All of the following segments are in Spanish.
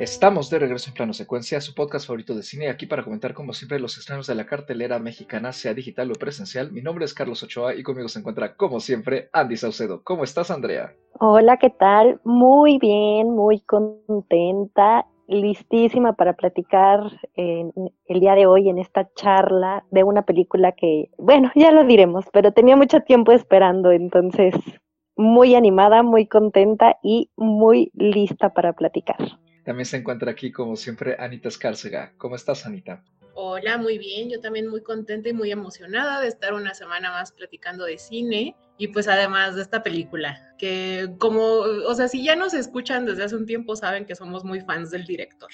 Estamos de regreso en Plano Secuencia, su podcast favorito de cine, aquí para comentar como siempre los estrenos de la cartelera mexicana, sea digital o presencial. Mi nombre es Carlos Ochoa y conmigo se encuentra, como siempre, Andy Saucedo. ¿Cómo estás, Andrea? Hola, ¿qué tal? Muy bien, muy contenta, listísima para platicar el día de hoy en esta charla de una película que, bueno, ya lo diremos, pero tenía mucho tiempo esperando, entonces muy animada, muy contenta y muy lista para platicar. También se encuentra aquí, como siempre, Anita Escárcega. ¿Cómo estás, Anita? Hola, muy bien. Yo también muy contenta y muy emocionada de estar una semana más platicando de cine y pues además de esta película, que como, o sea, si ya nos escuchan desde hace un tiempo, saben que somos muy fans del director.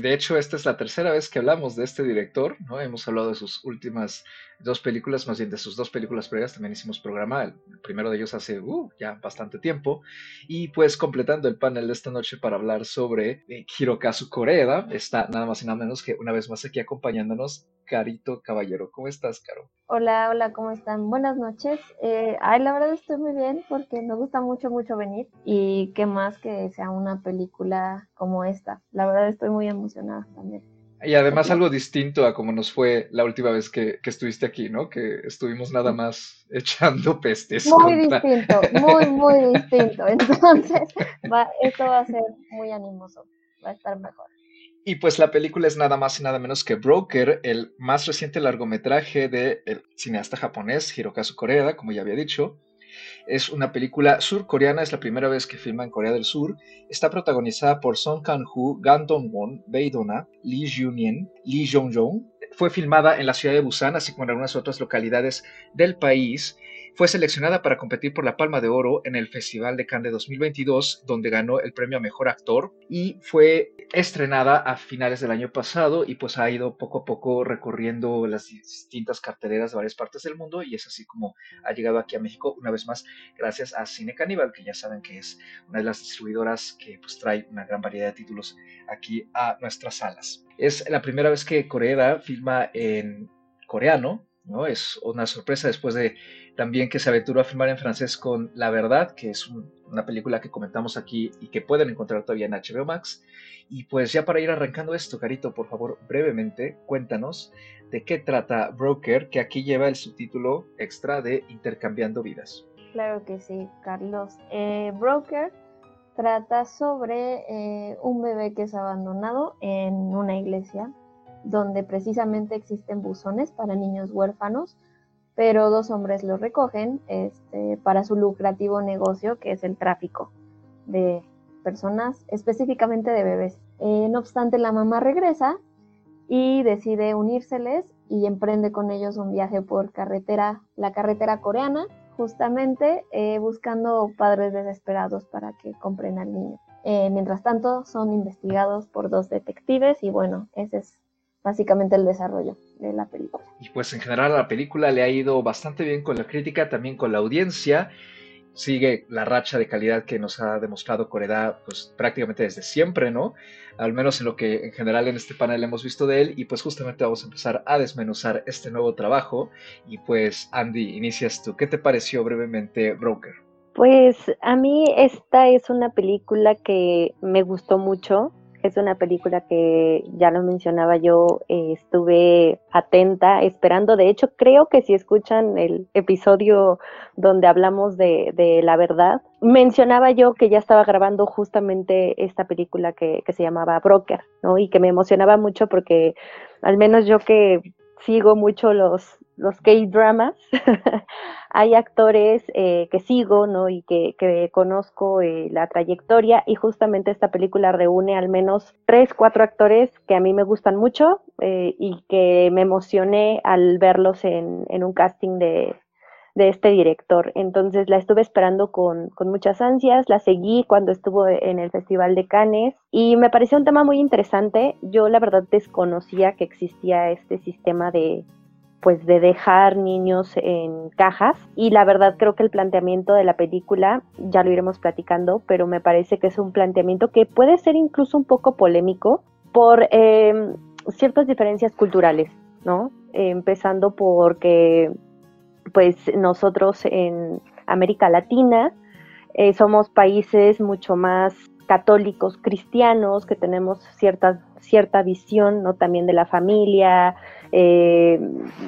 De hecho, esta es la tercera vez que hablamos de este director, ¿no? Hemos hablado de sus últimas dos películas, más bien de sus dos películas previas, también hicimos programa, el primero de ellos hace uh, ya bastante tiempo, y pues completando el panel de esta noche para hablar sobre eh, Hirokazu Koreeda, está nada más y nada menos que una vez más aquí acompañándonos Carito Caballero. ¿Cómo estás, Caro? Hola, hola, ¿cómo están? Buenas noches. Eh, ay, la verdad estoy muy bien porque me gusta mucho, mucho venir y qué más que sea una película como esta. La verdad estoy muy emocionada también. Y además algo distinto a como nos fue la última vez que, estuviste aquí, ¿no? Que estuvimos nada más echando pestes. Muy distinto, muy, muy distinto. Entonces, esto va a ser muy animoso, va a estar mejor. Y pues la película es nada más y nada menos que Broker, el más reciente largometraje del cineasta japonés Hirokazu Koreeda, como ya había dicho, es una película surcoreana, es la primera vez que filma en Corea del Sur. Está protagonizada por Song Kang-ho, Gan Dong-won, Bae Dona, Lee Junien, Lee Jong-jong. Fue filmada en la ciudad de Busan, así como en algunas otras localidades del país. Fue seleccionada para competir por la Palma de Oro en el Festival de Cannes de 2022, donde ganó el premio a Mejor Actor y fue estrenada a finales del año pasado y pues ha ido poco a poco recorriendo las distintas carteleras de varias partes del mundo y es así como ha llegado aquí a México una vez más gracias a Cine Caníbal, que ya saben que es una de las distribuidoras que pues trae una gran variedad de títulos aquí a nuestras salas. Es la primera vez que Corea filma en coreano, ¿no? Es una sorpresa después de también que se aventuró a filmar en francés con La Verdad, que es una película que comentamos aquí y que pueden encontrar todavía en HBO Max. Y pues ya para ir arrancando esto, Carito, por favor, brevemente, cuéntanos de qué trata Broker, que aquí lleva el subtítulo extra de Intercambiando Vidas. Claro que sí, Carlos. Eh, Broker trata sobre eh, un bebé que es abandonado en una iglesia donde precisamente existen buzones para niños huérfanos pero dos hombres lo recogen este, para su lucrativo negocio, que es el tráfico de personas, específicamente de bebés. Eh, no obstante, la mamá regresa y decide unírseles y emprende con ellos un viaje por carretera, la carretera coreana, justamente eh, buscando padres desesperados para que compren al niño. Eh, mientras tanto, son investigados por dos detectives y bueno, ese es básicamente el desarrollo de la película. Y pues en general la película le ha ido bastante bien con la crítica, también con la audiencia. Sigue la racha de calidad que nos ha demostrado Corea pues prácticamente desde siempre, ¿no? Al menos en lo que en general en este panel hemos visto de él y pues justamente vamos a empezar a desmenuzar este nuevo trabajo y pues Andy, inicias tú. ¿Qué te pareció brevemente Broker? Pues a mí esta es una película que me gustó mucho. Es una película que ya lo mencionaba yo, eh, estuve atenta, esperando. De hecho, creo que si escuchan el episodio donde hablamos de, de la verdad, mencionaba yo que ya estaba grabando justamente esta película que, que se llamaba Broker, ¿no? Y que me emocionaba mucho porque al menos yo que sigo mucho los, los K-dramas, hay actores eh, que sigo, ¿no? Y que, conozco eh, la trayectoria y justamente esta película reúne al menos tres, cuatro actores que a mí me gustan mucho eh, y que me emocioné al verlos en, en un casting de, de este director. Entonces la estuve esperando con, con, muchas ansias, la seguí cuando estuvo en el Festival de Cannes y me pareció un tema muy interesante. Yo la verdad desconocía que existía este sistema de, pues de dejar niños en cajas y la verdad creo que el planteamiento de la película ya lo iremos platicando pero me parece que es un planteamiento que puede ser incluso un poco polémico por em, ciertas diferencias culturales no empezando porque pues nosotros en América Latina eh, somos países mucho más católicos cristianos, que tenemos cierta, cierta visión ¿no? también de la familia, eh,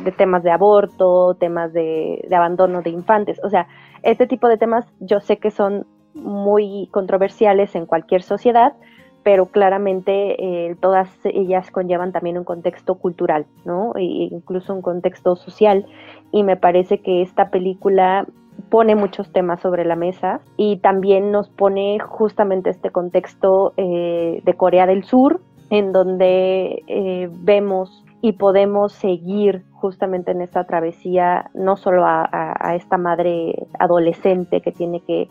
de temas de aborto, temas de, abandono de infantes. O sea, este tipo de temas yo sé que son muy controversiales en cualquier sociedad, pero claramente eh, todas ellas conllevan también un contexto cultural, ¿no? E incluso un contexto social. Y me parece que esta película pone muchos temas sobre la mesa y también nos pone justamente este contexto eh, de Corea del Sur, en donde eh, vemos y podemos seguir justamente en esta travesía no solo a, esta madre adolescente que tiene que,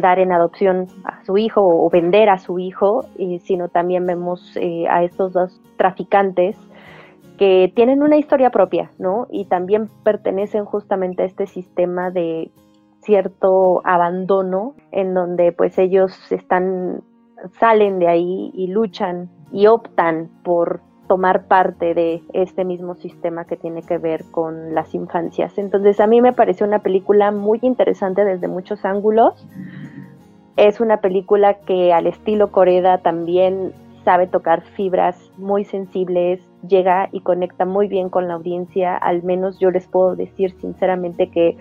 dar en adopción a su hijo o vender a su hijo, sino también vemos eh, a estos dos traficantes que tienen una historia propia, ¿no? Y también pertenecen justamente a este sistema de cierto abandono en donde pues ellos están salen de ahí y luchan y optan por tomar parte de este mismo sistema que tiene que ver con las infancias. Entonces a mí me pareció una película muy interesante desde muchos ángulos. Es una película que al estilo Coreda también sabe tocar fibras muy sensibles, llega y conecta muy bien con la audiencia, al menos yo les puedo decir sinceramente que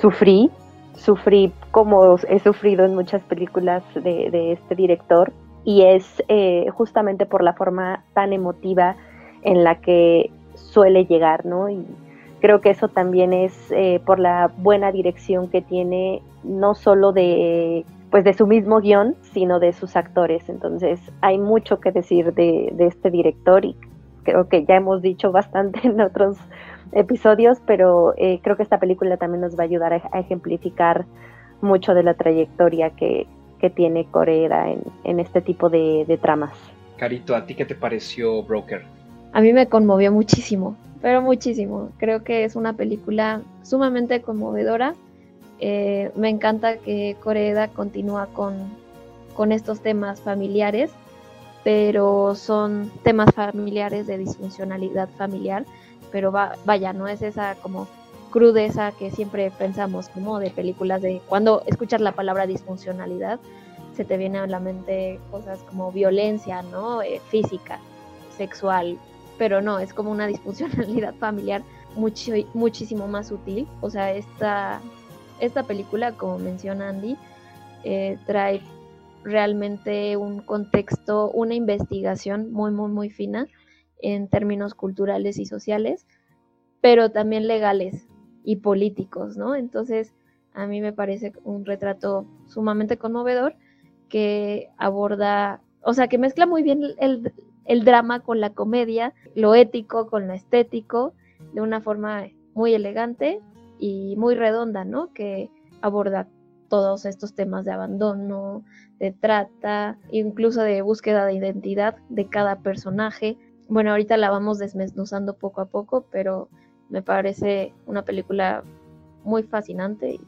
sufrí, sufrí como he sufrido en muchas películas de, este director y es eh, justamente por la forma tan emotiva en la que suele llegar, ¿no? Y creo que eso también es eh, por la buena dirección que tiene, no solo de pues de su mismo guion, sino de sus actores. Entonces hay mucho que decir de, este director y creo que ya hemos dicho bastante en otros episodios, pero eh, creo que esta película también nos va a ayudar a, ejemplificar mucho de la trayectoria que, tiene Corea en, en, este tipo de, de tramas. Carito, ¿a ti qué te pareció Broker? A mí me conmovió muchísimo, pero muchísimo. Creo que es una película sumamente conmovedora eh, me encanta que Coreda continúa con, con estos temas familiares, pero son temas familiares de disfuncionalidad familiar, pero vaya, no es esa como crudeza que siempre pensamos como de películas de cuando escuchas la palabra disfuncionalidad se te viene a la mente cosas como violencia, ¿no? Eh, física, sexual, pero no, es como una disfuncionalidad familiar mucho, muchísimo más sutil. O sea, esta esta película, como menciona Andy, eh, trae realmente un contexto, una investigación muy, muy, muy fina en términos culturales y sociales, pero también legales y políticos, ¿no? Entonces, a mí me parece un retrato sumamente conmovedor que aborda, o sea, que mezcla muy bien el, el drama con la comedia, lo ético con lo estético, de una forma muy elegante y muy redonda, ¿no? Que aborda todos estos temas de abandono, de trata, incluso de búsqueda de identidad de cada personaje. Bueno, ahorita la vamos desmenuzando poco a poco, pero me parece una película muy fascinante y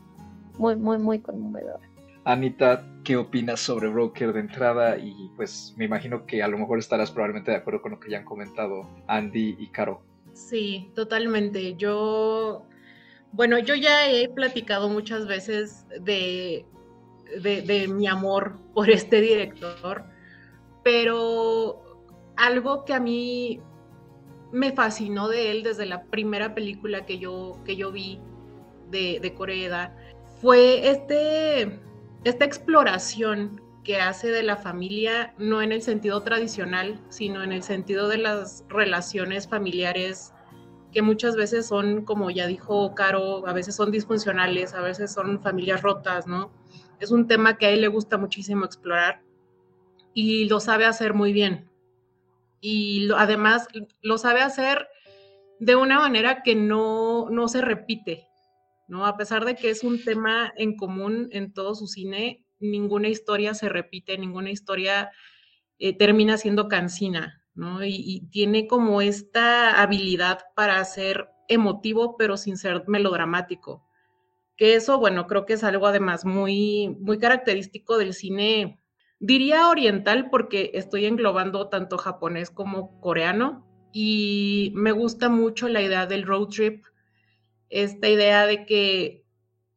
muy, muy, muy conmovedora. Anita, ¿qué opinas sobre Broker de entrada? Y pues me imagino que a lo mejor estarás probablemente de acuerdo con lo que ya han comentado Andy y Caro. Sí, totalmente. Yo bueno, yo ya he platicado muchas veces de, de, mi amor por este director, pero algo que a mí me fascinó de él desde la primera película que yo, que yo vi de, de Corea fue este, esta exploración que hace de la familia, no en el sentido tradicional, sino en el sentido de las relaciones familiares que muchas veces son, como ya dijo Caro, a veces son disfuncionales, a veces son familias rotas, ¿no? Es un tema que a él le gusta muchísimo explorar y lo sabe hacer muy bien. Y además lo sabe hacer de una manera que no, no se repite, ¿no? A pesar de que es un tema en común en todo su cine, ninguna historia se repite, ninguna historia eh, termina siendo cansina, y, tiene como esta habilidad para ser emotivo, pero sin ser melodramático. Que eso, bueno, creo que es algo además muy, muy característico del cine, diría oriental, porque estoy englobando tanto japonés como coreano. Y me gusta mucho la idea del road trip, esta idea de que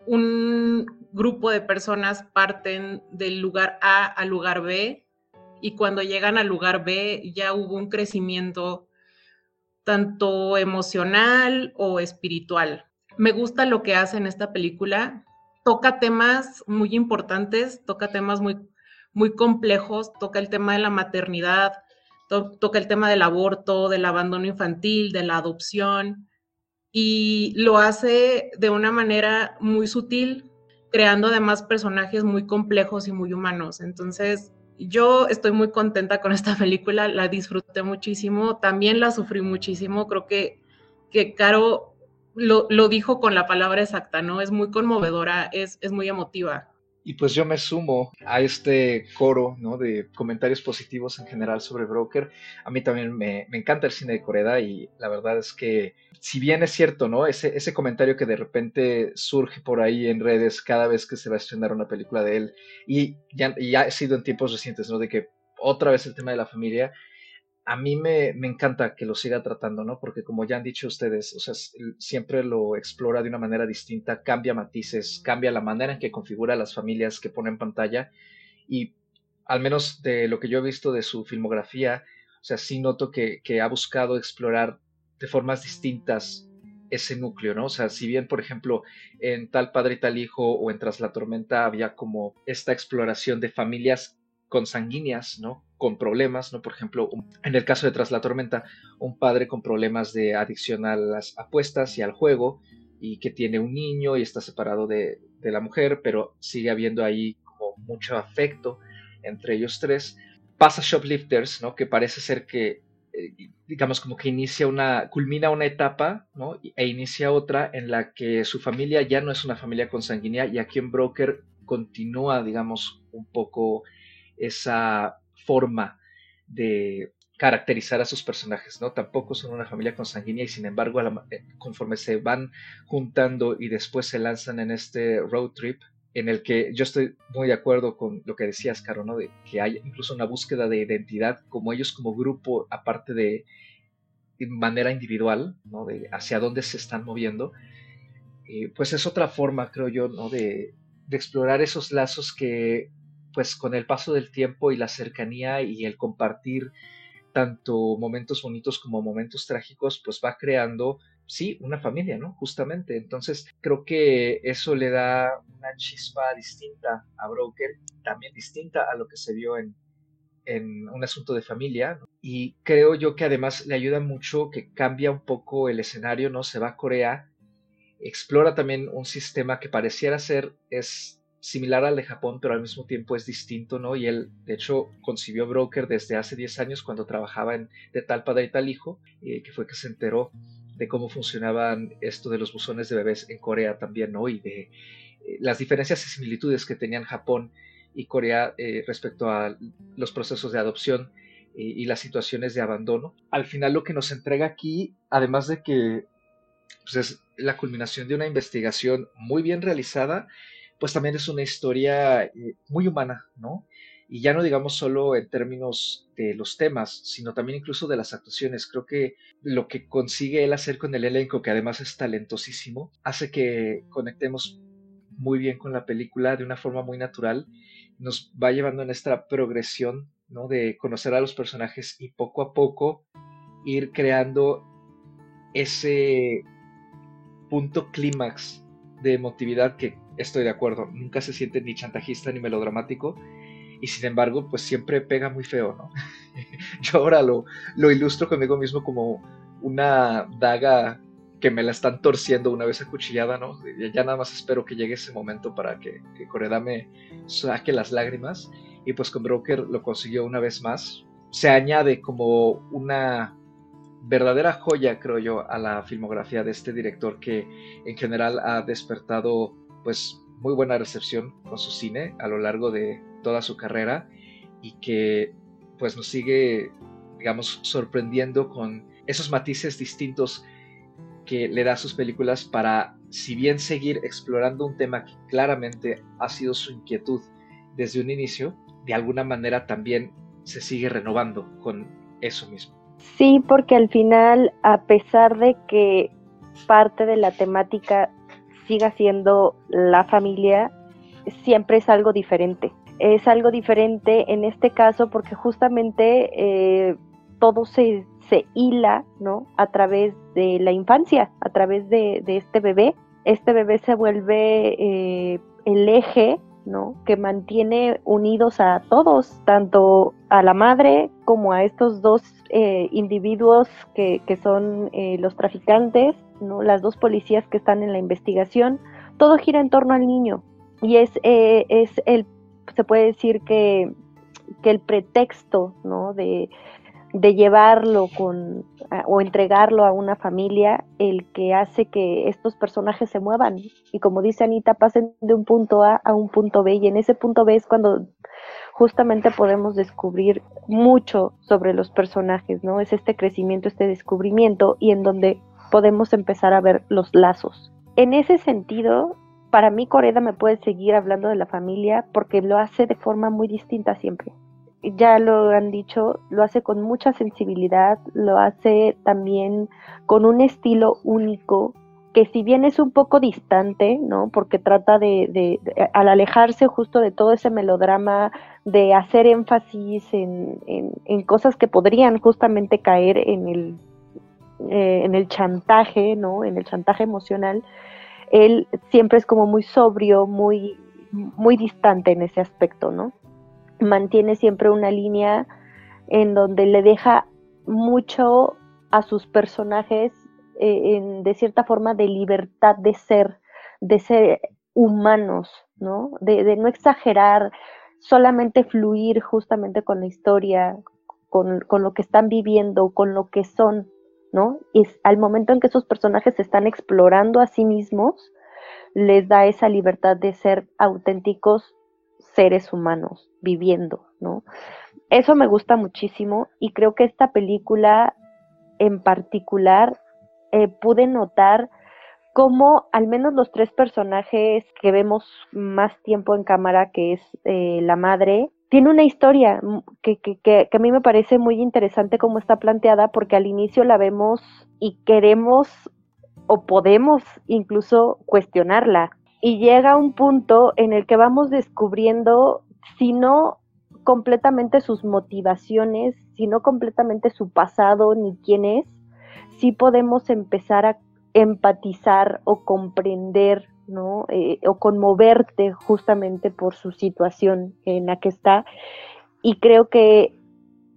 un grupo de personas parten del lugar A al lugar B y cuando llegan al lugar B ya hubo un crecimiento tanto emocional o espiritual. Me gusta lo que hace en esta película. Toca temas muy importantes, toca temas muy, muy complejos, toca el tema de la maternidad, toca el tema del aborto, del abandono infantil, de la adopción, y lo hace de una manera muy sutil, creando además personajes muy complejos y muy humanos. Entonces, yo estoy muy contenta con esta película, la disfruté muchísimo, también la sufrí muchísimo, creo que, que Caro lo, dijo con la palabra exacta, ¿no? Es muy conmovedora, es, es muy emotiva. Y pues yo me sumo a este coro ¿no? de comentarios positivos en general sobre Broker. A mí también me, encanta el cine de Coreda y la verdad es que, si bien es cierto, ¿no? Ese, ese comentario que de repente surge por ahí en redes cada vez que se va a estrenar una película de él y ya, y ha sido en tiempos recientes, ¿no? De que otra vez el tema de la familia, a mí me, encanta que lo siga tratando, ¿no? Porque como ya han dicho ustedes, o sea, siempre lo explora de una manera distinta, cambia matices, cambia la manera en que configura las familias que pone en pantalla y al menos de lo que yo he visto de su filmografía, o sea, sí noto que, que ha buscado explorar de formas distintas ese núcleo, ¿no? O sea, si bien, por ejemplo, en Tal Padre y Tal Hijo o en Tras la Tormenta había como esta exploración de familias consanguíneas, ¿no? Con problemas, ¿no? Por ejemplo, en el caso de Tras la Tormenta, un padre con problemas de adicción a las apuestas y al juego y que tiene un niño y está separado de, la mujer, pero sigue habiendo ahí como mucho afecto entre ellos tres. Pasa Shoplifters, ¿no? Que parece ser que, eh, digamos, como que inicia una, culmina una etapa, ¿no? E inicia otra en la que su familia ya no es una familia consanguínea y aquí en Broker continúa, digamos, un poco esa forma de caracterizar a sus personajes, ¿no? Tampoco son una familia consanguínea y sin embargo, eh, conforme se van juntando y después se lanzan en este road trip, en el que yo estoy muy de acuerdo con lo que decías, Caro, ¿no? De que hay incluso una búsqueda de identidad, como ellos como grupo, aparte de, manera individual, ¿no? Hacia dónde se están moviendo, eh, pues es otra forma, creo yo, ¿no? De, de explorar esos lazos que pues con el paso del tiempo y la cercanía y el compartir tanto momentos bonitos como momentos trágicos, pues va creando, sí, una familia, ¿no? Justamente. Entonces, creo que eso le da una chispa distinta a Broker, también distinta a lo que se vio en, en un asunto de familia. Y creo yo que además le ayuda mucho que cambia un poco el escenario, ¿no? Se va a Corea, explora también un sistema que pareciera ser, es similar al de Japón, pero al mismo tiempo es distinto, ¿no? Y él, de hecho, concibió Broker desde hace 10 años cuando trabajaba en De tal padre y tal hijo, eh, que fue que se enteró de cómo funcionaban esto de los buzones de bebés en Corea también, ¿no? Y de eh, las diferencias y similitudes que tenían Japón y Corea eh, respecto a los procesos de adopción y las situaciones de abandono. Al final lo que nos entrega aquí, además de que pues, es la culminación de una investigación muy bien realizada, pues también es una historia eh, muy humana, ¿no? Y ya no digamos solo en términos de los temas, sino también incluso de las actuaciones. Creo que lo que consigue él hacer con el elenco, que además es talentosísimo, hace que conectemos muy bien con la película de una forma muy natural. Nos va llevando en esta progresión, ¿no? De conocer a los personajes y poco a poco ir creando ese punto clímax de emotividad que estoy de acuerdo, nunca se siente ni chantajista ni melodramático y sin embargo pues siempre pega muy feo, ¿no? Yo ahora lo, lo ilustro conmigo mismo como una daga que me la están torciendo una vez acuchillada, ¿no? Ya nada más espero que llegue ese momento para que, que Coreda me saque las lágrimas y pues con Broker lo consiguió una vez más. Se añade como una verdadera joya, creo yo, a la filmografía de este director que en general ha despertado pues muy buena recepción con su cine a lo largo de toda su carrera y que pues nos sigue, digamos, sorprendiendo con esos matices distintos que le da a sus películas para, si bien seguir explorando un tema que claramente ha sido su inquietud desde un inicio, de alguna manera también se sigue renovando con eso mismo. Sí, porque al final, a pesar de que parte de la temática siga siendo la familia, siempre es algo diferente. Es algo diferente en este caso porque justamente eh, todo se, se, hila, ¿no? A través de la infancia, a través de, este bebé. Este bebé se vuelve eh, el eje ¿no? que mantiene unidos a todos, tanto a la madre como a estos dos eh, individuos que, son eh, los traficantes, ¿no? las dos policías que están en la investigación, todo gira en torno al niño y es, eh, es el, se puede decir que, que el pretexto ¿no? de, de llevarlo con o entregarlo a una familia el que hace que estos personajes se muevan y como dice Anita pasen de un punto A a un punto B y en ese punto B es cuando justamente podemos descubrir mucho sobre los personajes, ¿no? Es este crecimiento, este descubrimiento y en donde podemos empezar a ver los lazos. En ese sentido, para mí Coreda me puede seguir hablando de la familia porque lo hace de forma muy distinta siempre ya lo han dicho, lo hace con mucha sensibilidad, lo hace también con un estilo único, que si bien es un poco distante, ¿no? Porque trata de, al alejarse justo de todo ese melodrama, de hacer énfasis en, cosas que podrían justamente caer en el, eh, en el chantaje, ¿no? En el chantaje emocional, él siempre es como muy sobrio, muy, muy distante en ese aspecto, ¿no? mantiene siempre una línea en donde le deja mucho a sus personajes eh, de cierta forma de libertad de ser, de ser humanos, ¿no? De, no exagerar, solamente fluir justamente con la historia, con, con, lo que están viviendo, con lo que son, ¿no? Y al momento en que esos personajes se están explorando a sí mismos, les da esa libertad de ser auténticos seres humanos viviendo, ¿no? Eso me gusta muchísimo y creo que esta película en particular eh, pude notar cómo al menos los tres personajes que vemos más tiempo en cámara, que es eh, la madre, tiene una historia que, que, que, a mí me parece muy interesante cómo está planteada, porque al inicio la vemos y queremos o podemos incluso cuestionarla, y llega un punto en el que vamos descubriendo, si no completamente sus motivaciones, si no completamente su pasado ni quién es, sí podemos empezar a empatizar o comprender, ¿no? Eh, o conmoverte justamente por su situación en la que está. Y creo que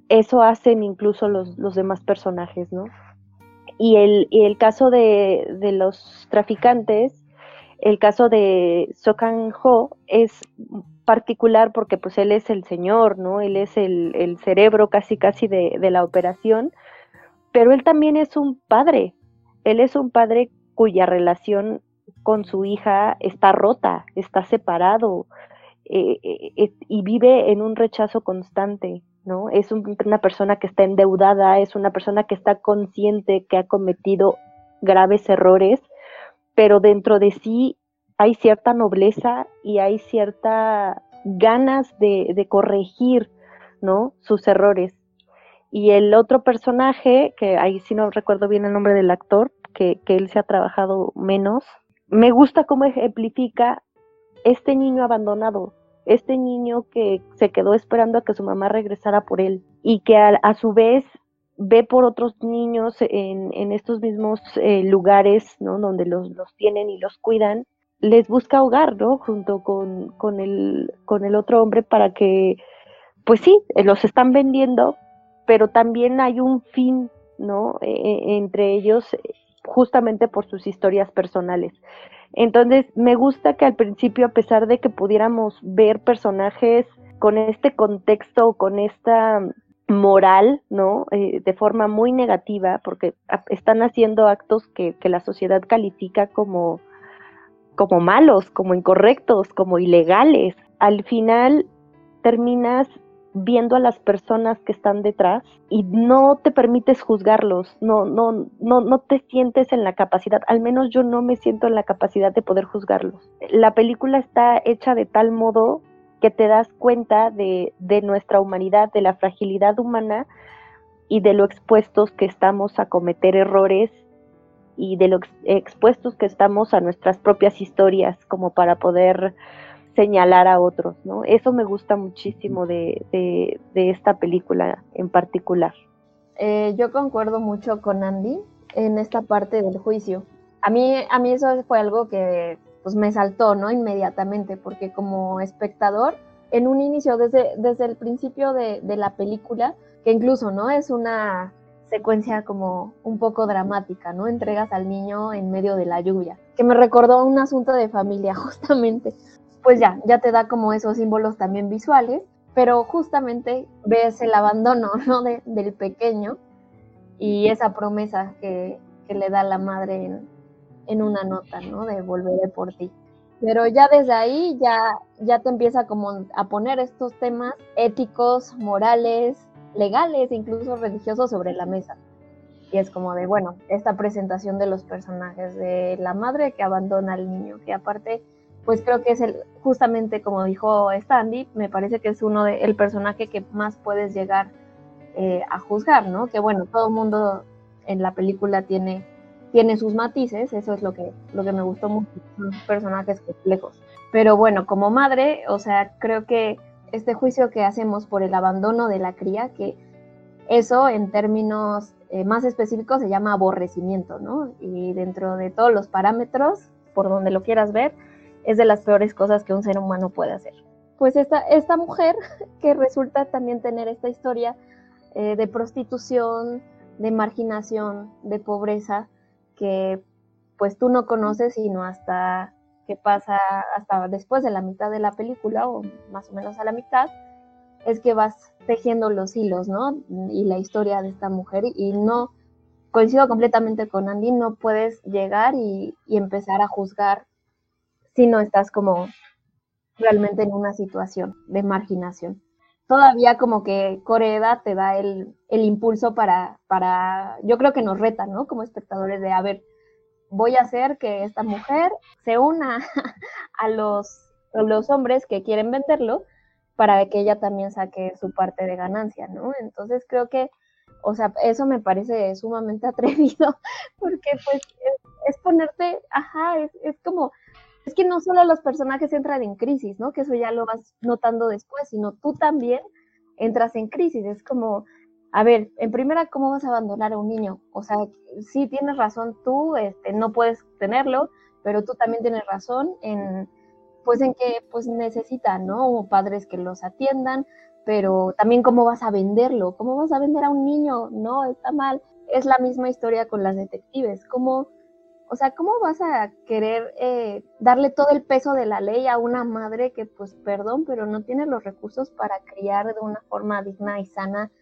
eso hacen incluso los, los demás personajes, ¿no? Y el, y el caso de, de los traficantes, el caso de Sokan Ho es particular porque pues él es el señor, ¿no? Él es el, cerebro casi casi de, de, la operación, pero él también es un padre, él es un padre cuya relación con su hija está rota, está separado eh, eh, y vive en un rechazo constante, ¿no? Es una persona que está endeudada, es una persona que está consciente que ha cometido graves errores pero dentro de sí hay cierta nobleza y hay cierta ganas de, corregir, ¿no? Sus errores. Y el otro personaje, que ahí sí no recuerdo bien el nombre del actor, que, que él se ha trabajado menos, me gusta cómo ejemplifica este niño abandonado, este niño que se quedó esperando a que su mamá regresara por él y que a su vez ve por otros niños en, estos mismos eh, lugares, ¿no? Donde los, tienen y los cuidan, les busca hogar, ¿no? Junto con, con, el, con el otro hombre para que, pues sí, eh, los están vendiendo, pero también hay un fin, ¿no? E, e, entre ellos, justamente por sus historias personales. Entonces, me gusta que al principio, a pesar de que pudiéramos ver personajes con este contexto, con esta moral, ¿no? Eh, de forma muy negativa, porque están haciendo actos que, la sociedad califica como, como malos, como incorrectos, como ilegales. Al final terminas viendo a las personas que están detrás y no te permites juzgarlos, no, no, no, no te sientes en la capacidad, al menos yo no me siento en la capacidad de poder juzgarlos. La película está hecha de tal modo que te das cuenta de, nuestra humanidad, de la fragilidad humana y de lo expuestos que estamos a cometer errores y de lo expuestos que estamos a nuestras propias historias como para poder señalar a otros, ¿no? Eso me gusta muchísimo de, esta película en particular. Eh, yo concuerdo mucho con Andy en esta parte del juicio. A mí, a mí eso fue algo que pues me saltó, ¿no? Inmediatamente, porque como espectador, en un inicio, desde, desde el principio de, de la película, que incluso, ¿no? Es una secuencia como un poco dramática, ¿no? Entregas al niño en medio de la lluvia, que me recordó un asunto de familia, justamente. Pues ya, ya te da como esos símbolos también visuales, pero justamente ves el abandono, ¿no? del pequeño y esa promesa que, que le da la madre en, en una nota, ¿no? De volveré por ti. Pero ya desde ahí ya, ya te empieza como a poner estos temas éticos, morales, legales incluso religiosos sobre la mesa. Y es como de, bueno, esta presentación de los personajes, de la madre que abandona al niño, que aparte, pues creo que es el, justamente como dijo Stanley, me parece que es uno de, el personaje que más puedes llegar eh, a juzgar, ¿no? Que bueno, todo el mundo en la película tiene tiene sus matices, eso es lo que, lo que me gustó mucho, son personajes complejos. Pero bueno, como madre, o sea, creo que este juicio que hacemos por el abandono de la cría, que eso en términos eh, más específicos se llama aborrecimiento, ¿no? Y dentro de todos los parámetros, por donde lo quieras ver, es de las peores cosas que un ser humano puede hacer. Pues esta, esta mujer que resulta también tener esta historia eh, de prostitución, de marginación, de pobreza, que pues tú no conoces sino hasta que pasa hasta después de la mitad de la película o más o menos a la mitad es que vas tejiendo los hilos, ¿no? Y la historia de esta mujer y no coincido completamente con Andy, no puedes llegar y, empezar a juzgar si no estás como realmente en una situación de marginación. Todavía como que Coreda te da el, el impulso para, para, yo creo que nos reta, ¿no? Como espectadores de, a ver, voy a hacer que esta mujer se una a los, los hombres que quieren venderlo para que ella también saque su parte de ganancia, ¿no? Entonces creo que, o sea, eso me parece sumamente atrevido, porque pues es, ponerte, ajá, es, es como, es que no solo los personajes entran en crisis, ¿no? Que eso ya lo vas notando después, sino tú también entras en crisis, es como, a ver, en primera, ¿cómo vas a abandonar a un niño? O sea, sí tienes razón tú, este, no puedes tenerlo, pero tú también tienes razón en, pues en que pues necesita, ¿no? Padres que los atiendan, pero también cómo vas a venderlo, cómo vas a vender a un niño, no, está mal. Es la misma historia con las detectives, cómo, o sea, cómo vas a querer eh, darle todo el peso de la ley a una madre que, pues, perdón, pero no tiene los recursos para criar de una forma digna y sana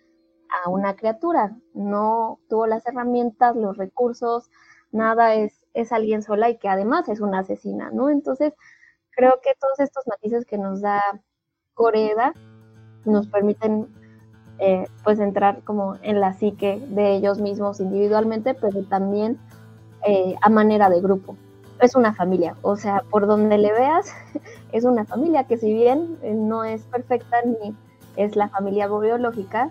a una criatura. No tuvo las herramientas, los recursos, nada es, es alguien sola y que además es una asesina, ¿no? Entonces, creo que todos estos matices que nos da Coreda nos permiten eh, pues entrar como en la psique de ellos mismos individualmente, pero también eh, a manera de grupo. Es una familia, o sea, por donde le veas, es una familia que si bien eh, no es perfecta ni es la familia biológica,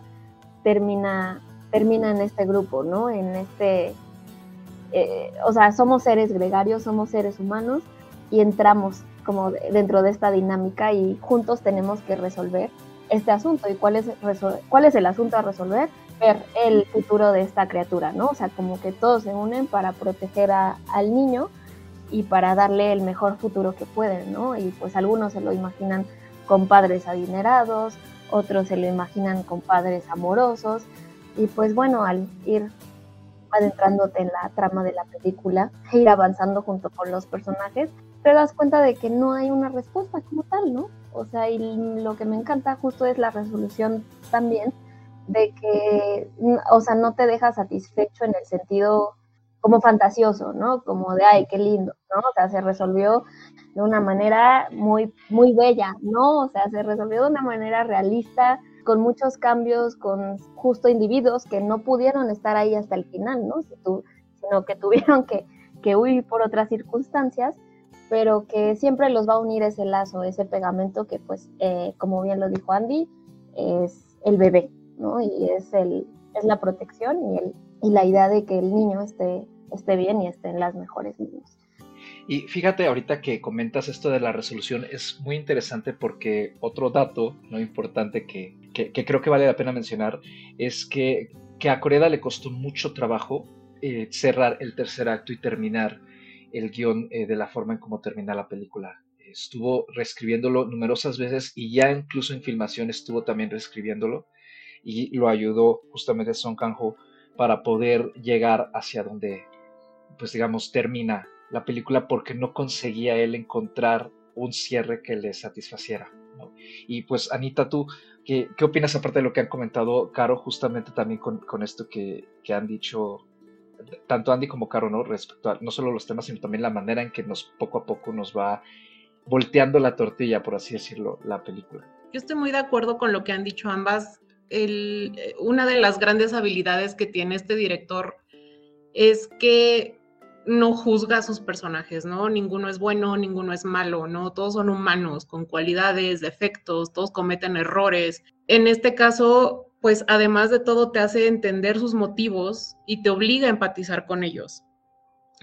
termina, termina en este grupo, ¿no? En este, eh, o sea, somos seres gregarios, somos seres humanos y entramos como dentro de esta dinámica y juntos tenemos que resolver este asunto. ¿Y cuál es, cuál es el asunto a resolver? Ver el futuro de esta criatura, ¿no? O sea, como que todos se unen para proteger al niño y para darle el mejor futuro que pueden, ¿no? Y pues algunos se lo imaginan con padres adinerados, otros se lo imaginan con padres amorosos y pues bueno, al ir adentrándote en la trama de la película e ir avanzando junto con los personajes, te das cuenta de que no hay una respuesta como tal, ¿no? O sea, y lo que me encanta justo es la resolución también de que, o sea, no te deja satisfecho en el sentido como fantasioso, ¿no? Como de, ay, qué lindo, ¿no? O sea, se resolvió de una manera muy, muy bella, ¿no? O sea, se resolvió de una manera realista, con muchos cambios, con justo individuos que no pudieron estar ahí hasta el final, ¿no? Sino que tuvieron que, que huir por otras circunstancias, pero que siempre los va a unir ese lazo, ese pegamento que, pues, eh, como bien lo dijo Andy, es el bebé, ¿no? Y es, el, es la protección y, el, y la idea de que el niño esté esté bien y esté en las mejores manos. Y fíjate ahorita que comentas esto de la resolución, es muy interesante porque otro dato no importante que, creo que vale la pena mencionar es que, que a Coreda le costó mucho trabajo eh, cerrar el tercer acto y terminar el guion eh, de la forma en cómo termina la película. Estuvo reescribiéndolo numerosas veces y ya incluso en filmación estuvo también reescribiéndolo y lo ayudó justamente Song Kang-ho para poder llegar hacia donde, pues digamos, termina la película porque no conseguía él encontrar un cierre que le satisfaciera. Y pues Anita, tú, ¿qué, ¿qué, opinas aparte de lo que han comentado, Caro, justamente también con, con esto que, que, han dicho tanto Andy como Caro, ¿no? Respecto a no solo los temas, sino también la manera en que nos poco a poco nos va volteando la tortilla, por así decirlo, la película. Yo estoy muy de acuerdo con lo que han dicho ambas. El, una de las grandes habilidades que tiene este director es que no juzga a sus personajes, ¿no? Ninguno es bueno, ninguno es malo, ¿no? Todos son humanos, con cualidades, defectos, todos cometen errores. En este caso, pues además de todo te hace entender sus motivos y te obliga a empatizar con ellos.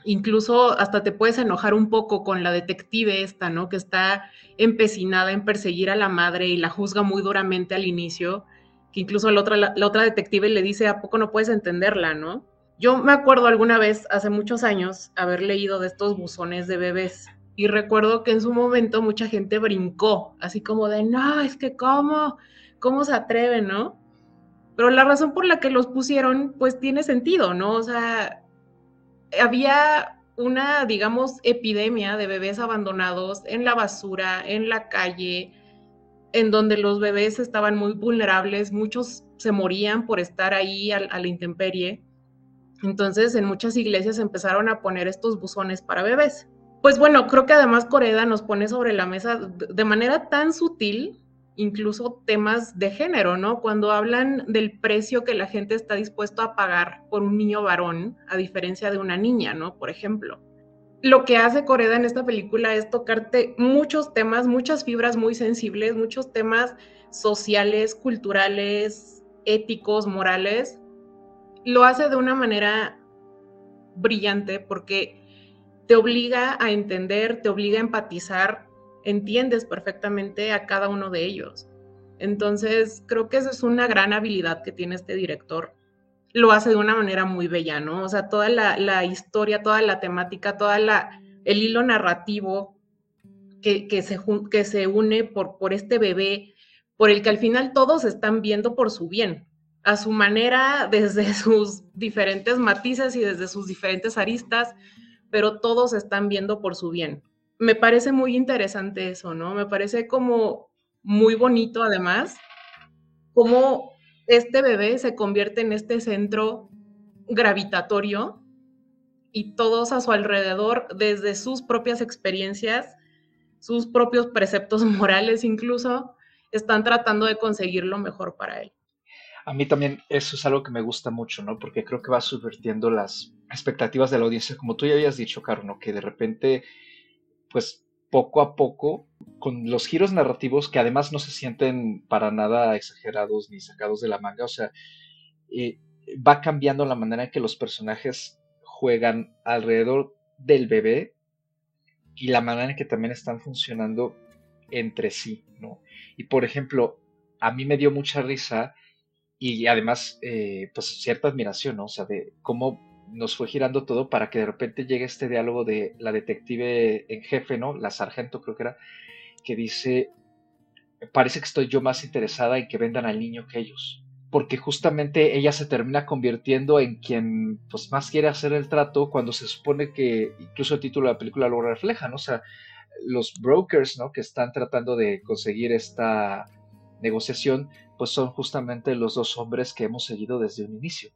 Incluso hasta te puedes enojar un poco con la detective esta, ¿no? Que está empecinada en perseguir a la madre y la juzga muy duramente al inicio, que incluso la otra, la otra detective le dice, ¿a poco no puedes entenderla, ¿no? Yo me acuerdo alguna vez, hace muchos años, haber leído de estos buzones de bebés y recuerdo que en su momento mucha gente brincó, así como de, no, es que cómo, cómo se atreven, ¿no? Pero la razón por la que los pusieron, pues tiene sentido, ¿no? O sea, había una, digamos, epidemia de bebés abandonados en la basura, en la calle, en donde los bebés estaban muy vulnerables, muchos se morían por estar ahí a, la intemperie. Entonces, en muchas iglesias empezaron a poner estos buzones para bebés. Pues bueno, creo que además Coreda nos pone sobre la mesa de manera tan sutil incluso temas de género, ¿no? Cuando hablan del precio que la gente está dispuesto a pagar por un niño varón, a diferencia de una niña, ¿no? Por ejemplo. Lo que hace Coreda en esta película es tocarte muchos temas, muchas fibras muy sensibles, muchos temas sociales, culturales, éticos, morales, lo hace de una manera brillante porque te obliga a entender, te obliga a empatizar, entiendes perfectamente a cada uno de ellos. Entonces, creo que esa es una gran habilidad que tiene este director. Lo hace de una manera muy bella, ¿no? O sea, toda la, historia, toda la temática, toda la, el hilo narrativo que, se, que se une por, por este bebé, por el que al final todos están viendo por su bien a su manera, desde sus diferentes matices y desde sus diferentes aristas, pero todos están viendo por su bien. Me parece muy interesante eso, ¿no? Me parece como muy bonito además, cómo este bebé se convierte en este centro gravitatorio y todos a su alrededor, desde sus propias experiencias, sus propios preceptos morales incluso, están tratando de conseguir lo mejor para él. A mí también eso es algo que me gusta mucho, ¿no? Porque creo que va subvirtiendo las expectativas de la audiencia, como tú ya habías dicho, Carno, que de repente, pues poco a poco, con los giros narrativos que además no se sienten para nada exagerados ni sacados de la manga, o sea, eh, va cambiando la manera en que los personajes juegan alrededor del bebé y la manera en que también están funcionando entre sí, ¿no? Y por ejemplo, a mí me dio mucha risa y además, eh, pues cierta admiración, ¿no? O sea, de cómo nos fue girando todo para que de repente llegue este diálogo de la detective en jefe, ¿no? La sargento creo que era, que dice, parece que estoy yo más interesada en que vendan al niño que ellos, porque justamente ella se termina convirtiendo en quien pues más quiere hacer el trato cuando se supone que incluso el título de la película lo refleja, ¿no? O sea, los brokers, ¿no? Que están tratando de conseguir esta negociación, pues son justamente los dos hombres que hemos seguido desde un inicio,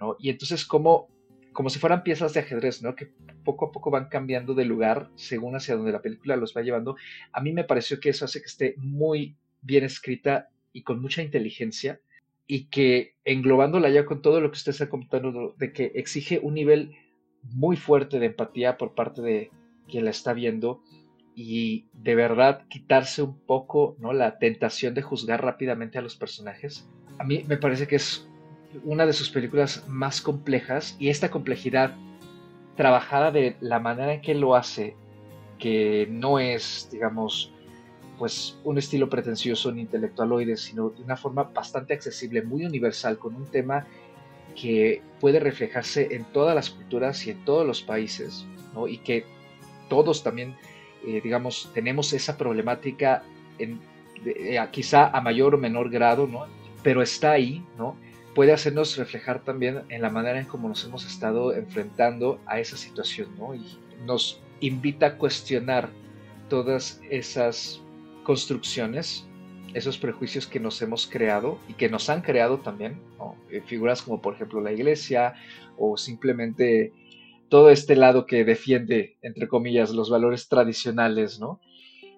¿no? Y entonces como, como si fueran piezas de ajedrez, ¿no? Que poco a poco van cambiando de lugar según hacia donde la película los va llevando. A mí me pareció que eso hace que esté muy bien escrita y con mucha inteligencia y que englobándola ya con todo lo que usted está comentando de que exige un nivel muy fuerte de empatía por parte de quien la está viendo y de verdad quitarse un poco ¿no? la tentación de juzgar rápidamente a los personajes. A mí me parece que es una de sus películas más complejas y esta complejidad trabajada de la manera en que lo hace, que no es, digamos, pues un estilo pretencioso ni intelectualoide, sino de una forma bastante accesible, muy universal, con un tema que puede reflejarse en todas las culturas y en todos los países, ¿no? y que todos también, eh, digamos, tenemos esa problemática eh, quizá a mayor o menor grado, ¿no? pero está ahí, ¿no? Puede hacernos reflejar también en la manera en cómo nos hemos estado enfrentando a esa situación, ¿no? Y nos invita a cuestionar todas esas construcciones, esos prejuicios que nos hemos creado y que nos han creado también, eh, figuras como por ejemplo la iglesia o simplemente todo este lado que defiende, entre comillas, los valores tradicionales, ¿no?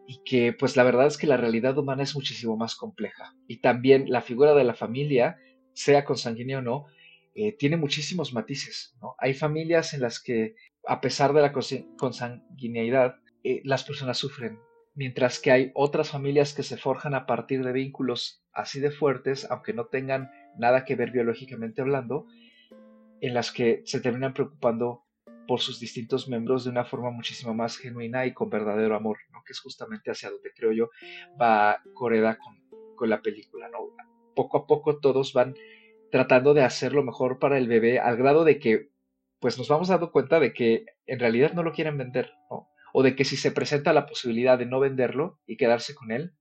Y que pues la verdad es que la realidad humana es muchísimo más compleja. Y también la figura de la familia sea consanguíneo o no, eh, tiene muchísimos matices. ¿no? Hay familias en las que, a pesar de la consanguineidad, eh, las personas sufren, mientras que hay otras familias que se forjan a partir de vínculos así de fuertes, aunque no tengan nada que ver biológicamente hablando, en las que se terminan preocupando por sus distintos miembros de una forma muchísimo más genuina y con verdadero amor, ¿no? que es justamente hacia donde creo yo va Coreda con, con la película. ¿no? Poco a poco todos van tratando de hacer lo mejor para el bebé al grado de que pues nos vamos dando cuenta de que en realidad no lo quieren vender, O de que si se presenta la posibilidad de no venderlo y quedarse con él,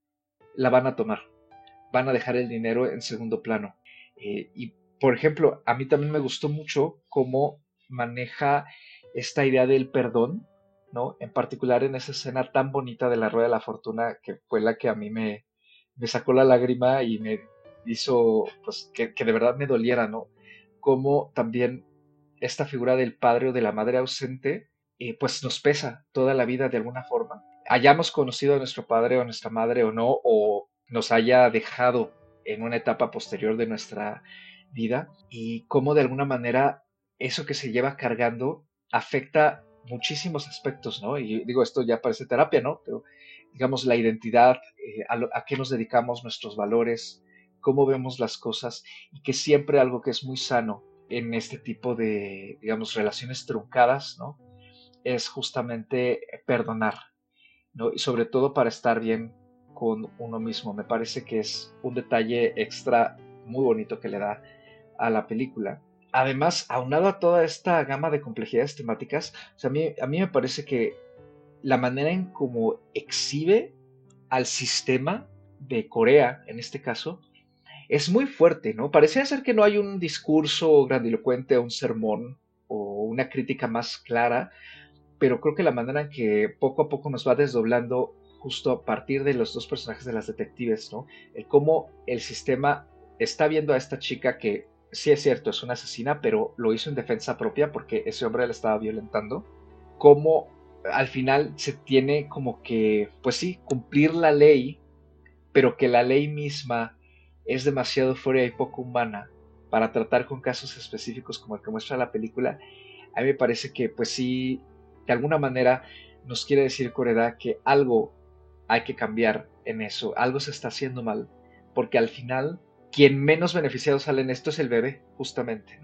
la van a tomar. Van a dejar el dinero en segundo plano. Eh, y, por ejemplo, a mí también me gustó mucho cómo maneja esta idea del perdón, ¿no? En particular en esa escena tan bonita de la Rueda de la Fortuna, que fue la que a mí me, me sacó la lágrima y me hizo pues, que, de verdad me doliera, ¿no? Como también esta figura del padre o de la madre ausente, eh, pues nos pesa toda la vida de alguna forma. Hayamos conocido a nuestro padre o nuestra madre o no, o nos haya dejado en una etapa posterior de nuestra vida, y cómo de alguna manera eso que se lleva cargando afecta muchísimos aspectos, ¿no? Y digo, esto ya parece terapia, ¿no? Pero digamos, la identidad, eh, a, a, qué nos dedicamos, nuestros valores, cómo vemos las cosas y que siempre algo que es muy sano en este tipo de, digamos, relaciones truncadas, ¿no? Es justamente perdonar, ¿no? Y sobre todo para estar bien con uno mismo. Me parece que es un detalle extra muy bonito que le da a la película. Además, aunado a toda esta gama de complejidades temáticas, a, mí, a mí me parece que la manera en cómo exhibe al sistema de Corea, en este caso, es muy fuerte, ¿no? Parecía ser que no hay un discurso grandilocuente, un sermón o una crítica más clara, pero creo que la manera en que poco a poco nos va desdoblando justo a partir de los dos personajes de las detectives, ¿no? El cómo el sistema está viendo a esta chica que sí es cierto, es una asesina, pero lo hizo en defensa propia porque ese hombre la estaba violentando. Cómo al final se tiene como que, pues sí, cumplir la ley, pero que la ley misma es demasiado fuera y poco humana para tratar con casos específicos como el que muestra la película, a mí me parece que pues sí, de alguna manera nos quiere decir Coreda que algo hay que cambiar en eso, algo se está haciendo mal, porque al final quien menos beneficiado sale en esto es el bebé, justamente.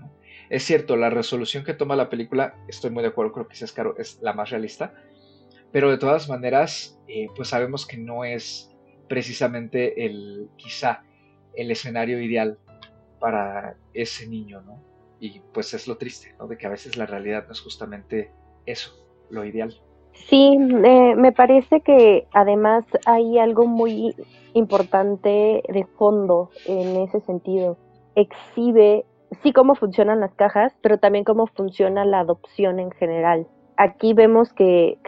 Es cierto, la resolución que toma la película, estoy muy de acuerdo, creo que caro, es la más realista, pero de todas maneras, eh, pues sabemos que no es precisamente el, quizá, el escenario ideal para ese niño, ¿no? Y pues es lo triste, ¿no? De que a veces la realidad no es justamente eso, lo ideal. Sí, me parece que además hay algo muy importante de fondo en ese sentido. Exhibe, sí, cómo funcionan las cajas, pero también cómo funciona la adopción en general. Aquí vemos que,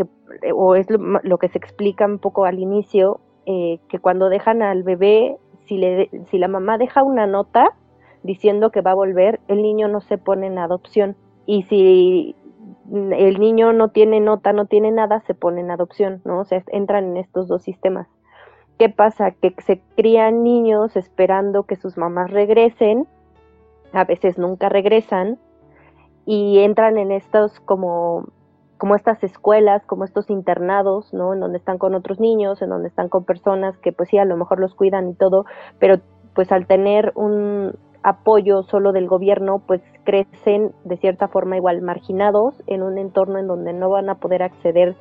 o es lo, que se explica un poco al inicio, eh, que cuando dejan al bebé si, la mamá deja una nota diciendo que va a volver, el niño no se pone en adopción. Y si el niño no tiene nota, no tiene nada, se pone en adopción, ¿no? O sea, entran en estos dos sistemas. ¿Qué pasa? Que se crían niños esperando que sus mamás regresen, a veces nunca regresan, y entran en estos como como estas escuelas, como estos internados, ¿no? En donde están con otros niños, en donde están con personas que pues sí, a lo mejor los cuidan y todo, pero pues al tener un, apoyo solo del gobierno, pues crecen de cierta forma igual marginados en un entorno en donde no van a poder acceder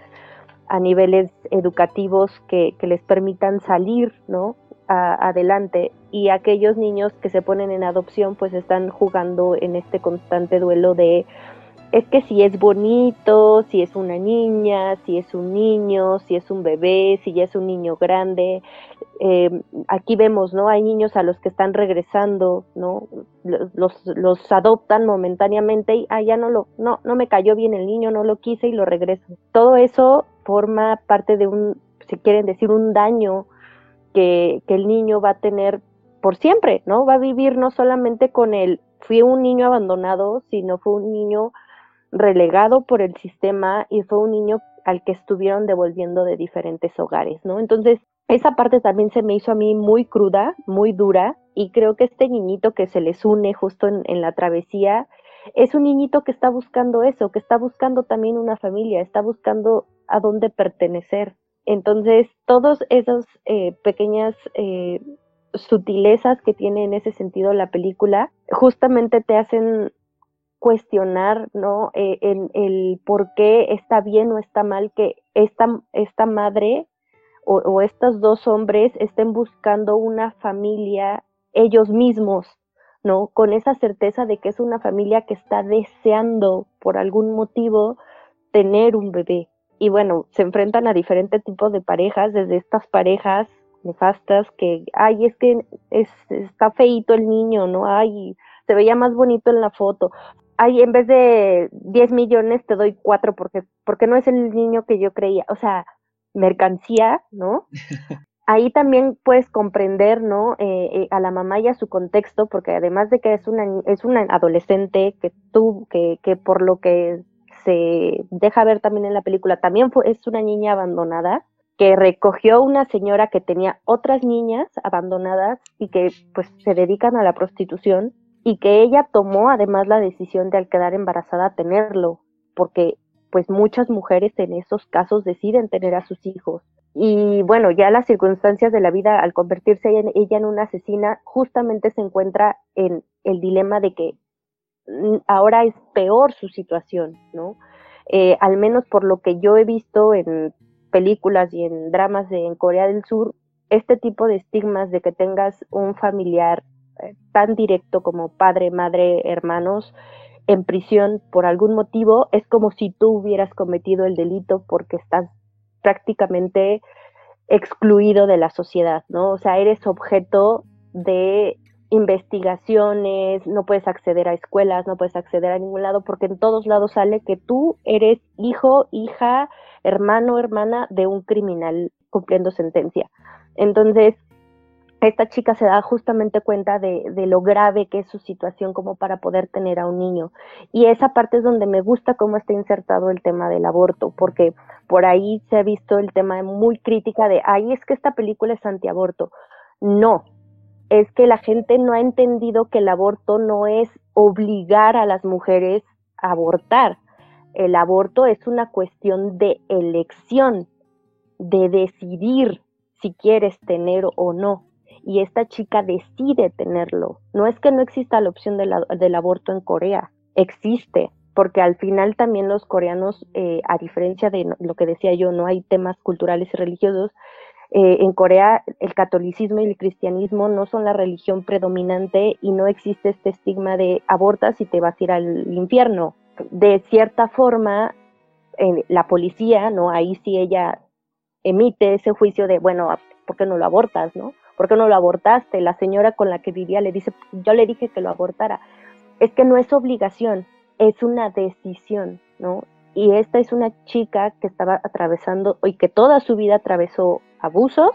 a niveles educativos que, les permitan salir, ¿no? adelante y aquellos niños que se ponen en adopción pues están jugando en este constante duelo de es que si es bonito, si es una niña, si es un niño, si es un bebé, si ya es un niño grande. Eh, aquí vemos, ¿no? Hay niños a los que están regresando, ¿no? Los, los adoptan momentáneamente y, ah, ya no lo, no, no me cayó bien el niño, no lo quise y lo regreso. Todo eso forma parte de un, si quieren decir, un daño que, que el niño va a tener por siempre, ¿no? Va a vivir no solamente con el, fui un niño abandonado, sino fue un niño relegado por el sistema y fue un niño al que estuvieron devolviendo de diferentes hogares, ¿no? Entonces, esa parte también se me hizo a mí muy cruda, muy dura, y creo que este niñito que se les une justo en, la travesía, es un niñito que está buscando eso, que está buscando también una familia, está buscando a dónde pertenecer. Entonces, todas esas eh, pequeñas eh, sutilezas que tiene en ese sentido la película, justamente te hacen cuestionar, ¿no? Eh, en el por qué está bien o está mal que esta, esta madre o, estos dos hombres estén buscando una familia ellos mismos, ¿no? Con esa certeza de que es una familia que está deseando por algún motivo tener un bebé. Y bueno, se enfrentan a diferentes tipos de parejas, desde estas parejas nefastas que, ay, es que es, está feito el niño, ¿no? Ay, se veía más bonito en la foto ay, en vez de 10 millones te doy 4 porque, porque no es el niño que yo creía. O sea, mercancía, ¿no? Ahí también puedes comprender, ¿no? Eh, eh, a la mamá y a su contexto, porque además de que es una, es una adolescente que tú, que, que por lo que se deja ver también en la película, también fue, es una niña abandonada, que recogió una señora que tenía otras niñas abandonadas y que pues se dedican a la prostitución y que ella tomó además la decisión de al quedar embarazada tenerlo, porque pues muchas mujeres en esos casos deciden tener a sus hijos. Y bueno, ya las circunstancias de la vida al convertirse ella en una asesina justamente se encuentra en el dilema de que mm, ahora es peor su situación, ¿no? Eh, al menos por lo que yo he visto en películas y en dramas de, en Corea del Sur, este tipo de estigmas de que tengas un familiar tan directo como padre, madre, hermanos en prisión por algún motivo, es como si tú hubieras cometido el delito porque estás prácticamente excluido de la sociedad, ¿no? O sea, eres objeto de investigaciones, no puedes acceder a escuelas, no puedes acceder a ningún lado, porque en todos lados sale que tú eres hijo, hija, hermano, hermana de un criminal cumpliendo sentencia. Entonces, esta chica se da justamente cuenta de, lo grave que es su situación como para poder tener a un niño. Y esa parte es donde me gusta cómo está insertado el tema del aborto, porque por ahí se ha visto el tema muy crítica de, ay, es que esta película es antiaborto. No, es que la gente no ha entendido que el aborto no es obligar a las mujeres a abortar. El aborto es una cuestión de elección, de decidir si quieres tener o no y esta chica decide tenerlo. No es que no exista la opción del aborto en Corea, existe, porque al final también los coreanos, eh, a diferencia de lo que decía yo, no hay temas culturales y religiosos, eh, en Corea el catolicismo y el cristianismo no son la religión predominante y no existe este estigma de abortas y te vas a ir al infierno. De cierta forma, la policía, ¿no? Ahí sí ella emite ese juicio de, bueno, ¿por qué no lo abortas, no? ¿Por qué no lo abortaste? La señora con la que vivía le dice, yo le dije que lo abortara. Es que no es obligación, es una decisión, ¿no? Y esta es una chica que estaba atravesando y que toda su vida atravesó abusos,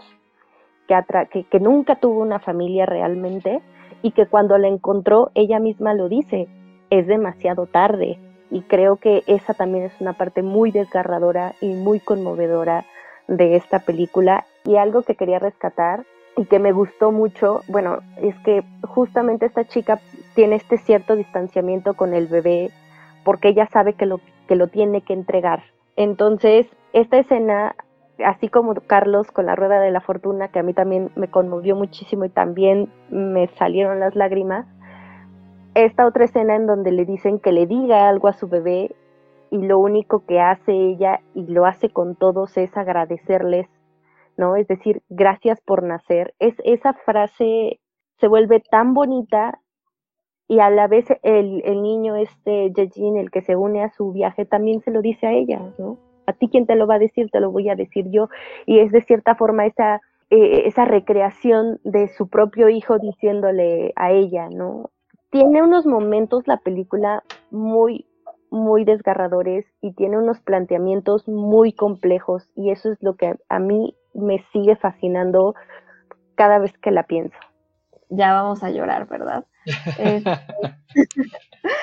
que, que, nunca tuvo una familia realmente y que cuando la encontró, ella misma lo dice, es demasiado tarde. Y creo que esa también es una parte muy desgarradora y muy conmovedora de esta película. Y algo que quería rescatar y que me gustó mucho, bueno, es que justamente esta chica tiene este cierto distanciamiento con el bebé porque ella sabe que lo, que lo tiene que entregar. Entonces, esta escena, así como Carlos con la rueda de la fortuna, que a mí también me conmovió muchísimo y también me salieron las lágrimas, esta otra escena en donde le dicen que le diga algo a su bebé y lo único que hace ella y lo hace con todos es agradecerles, ¿no? Es decir, gracias por nacer. Es esa frase se vuelve tan bonita y a la vez el, el niño este Yejin, el que se une a su viaje, también se lo dice a ella, ¿no? A ti quien te lo va a decir, te lo voy a decir yo. Y es de cierta forma esa, eh, esa recreación de su propio hijo diciéndole a ella, ¿no? Tiene unos momentos la película muy, muy desgarradores y tiene unos planteamientos muy complejos y eso es lo que a mí me sigue fascinando cada vez que la pienso. Ya vamos a llorar, ¿verdad? Este,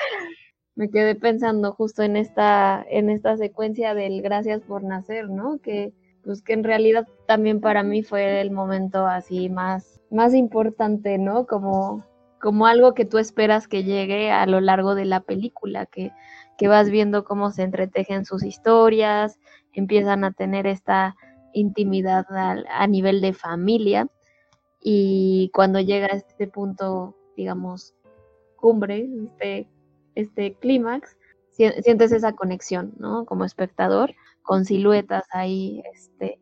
me quedé pensando justo en esta, en esta secuencia del gracias por nacer, ¿no? Que pues que en realidad también para mí fue el momento así más, más importante, ¿no? Como como algo que tú esperas que llegue a lo largo de la película, que, vas viendo cómo se entretejen sus historias, empiezan a tener esta intimidad a, nivel de familia y cuando llega a este punto, digamos, cumbre, este, este clímax, sientes esa conexión, ¿no? Como espectador, con siluetas ahí, este,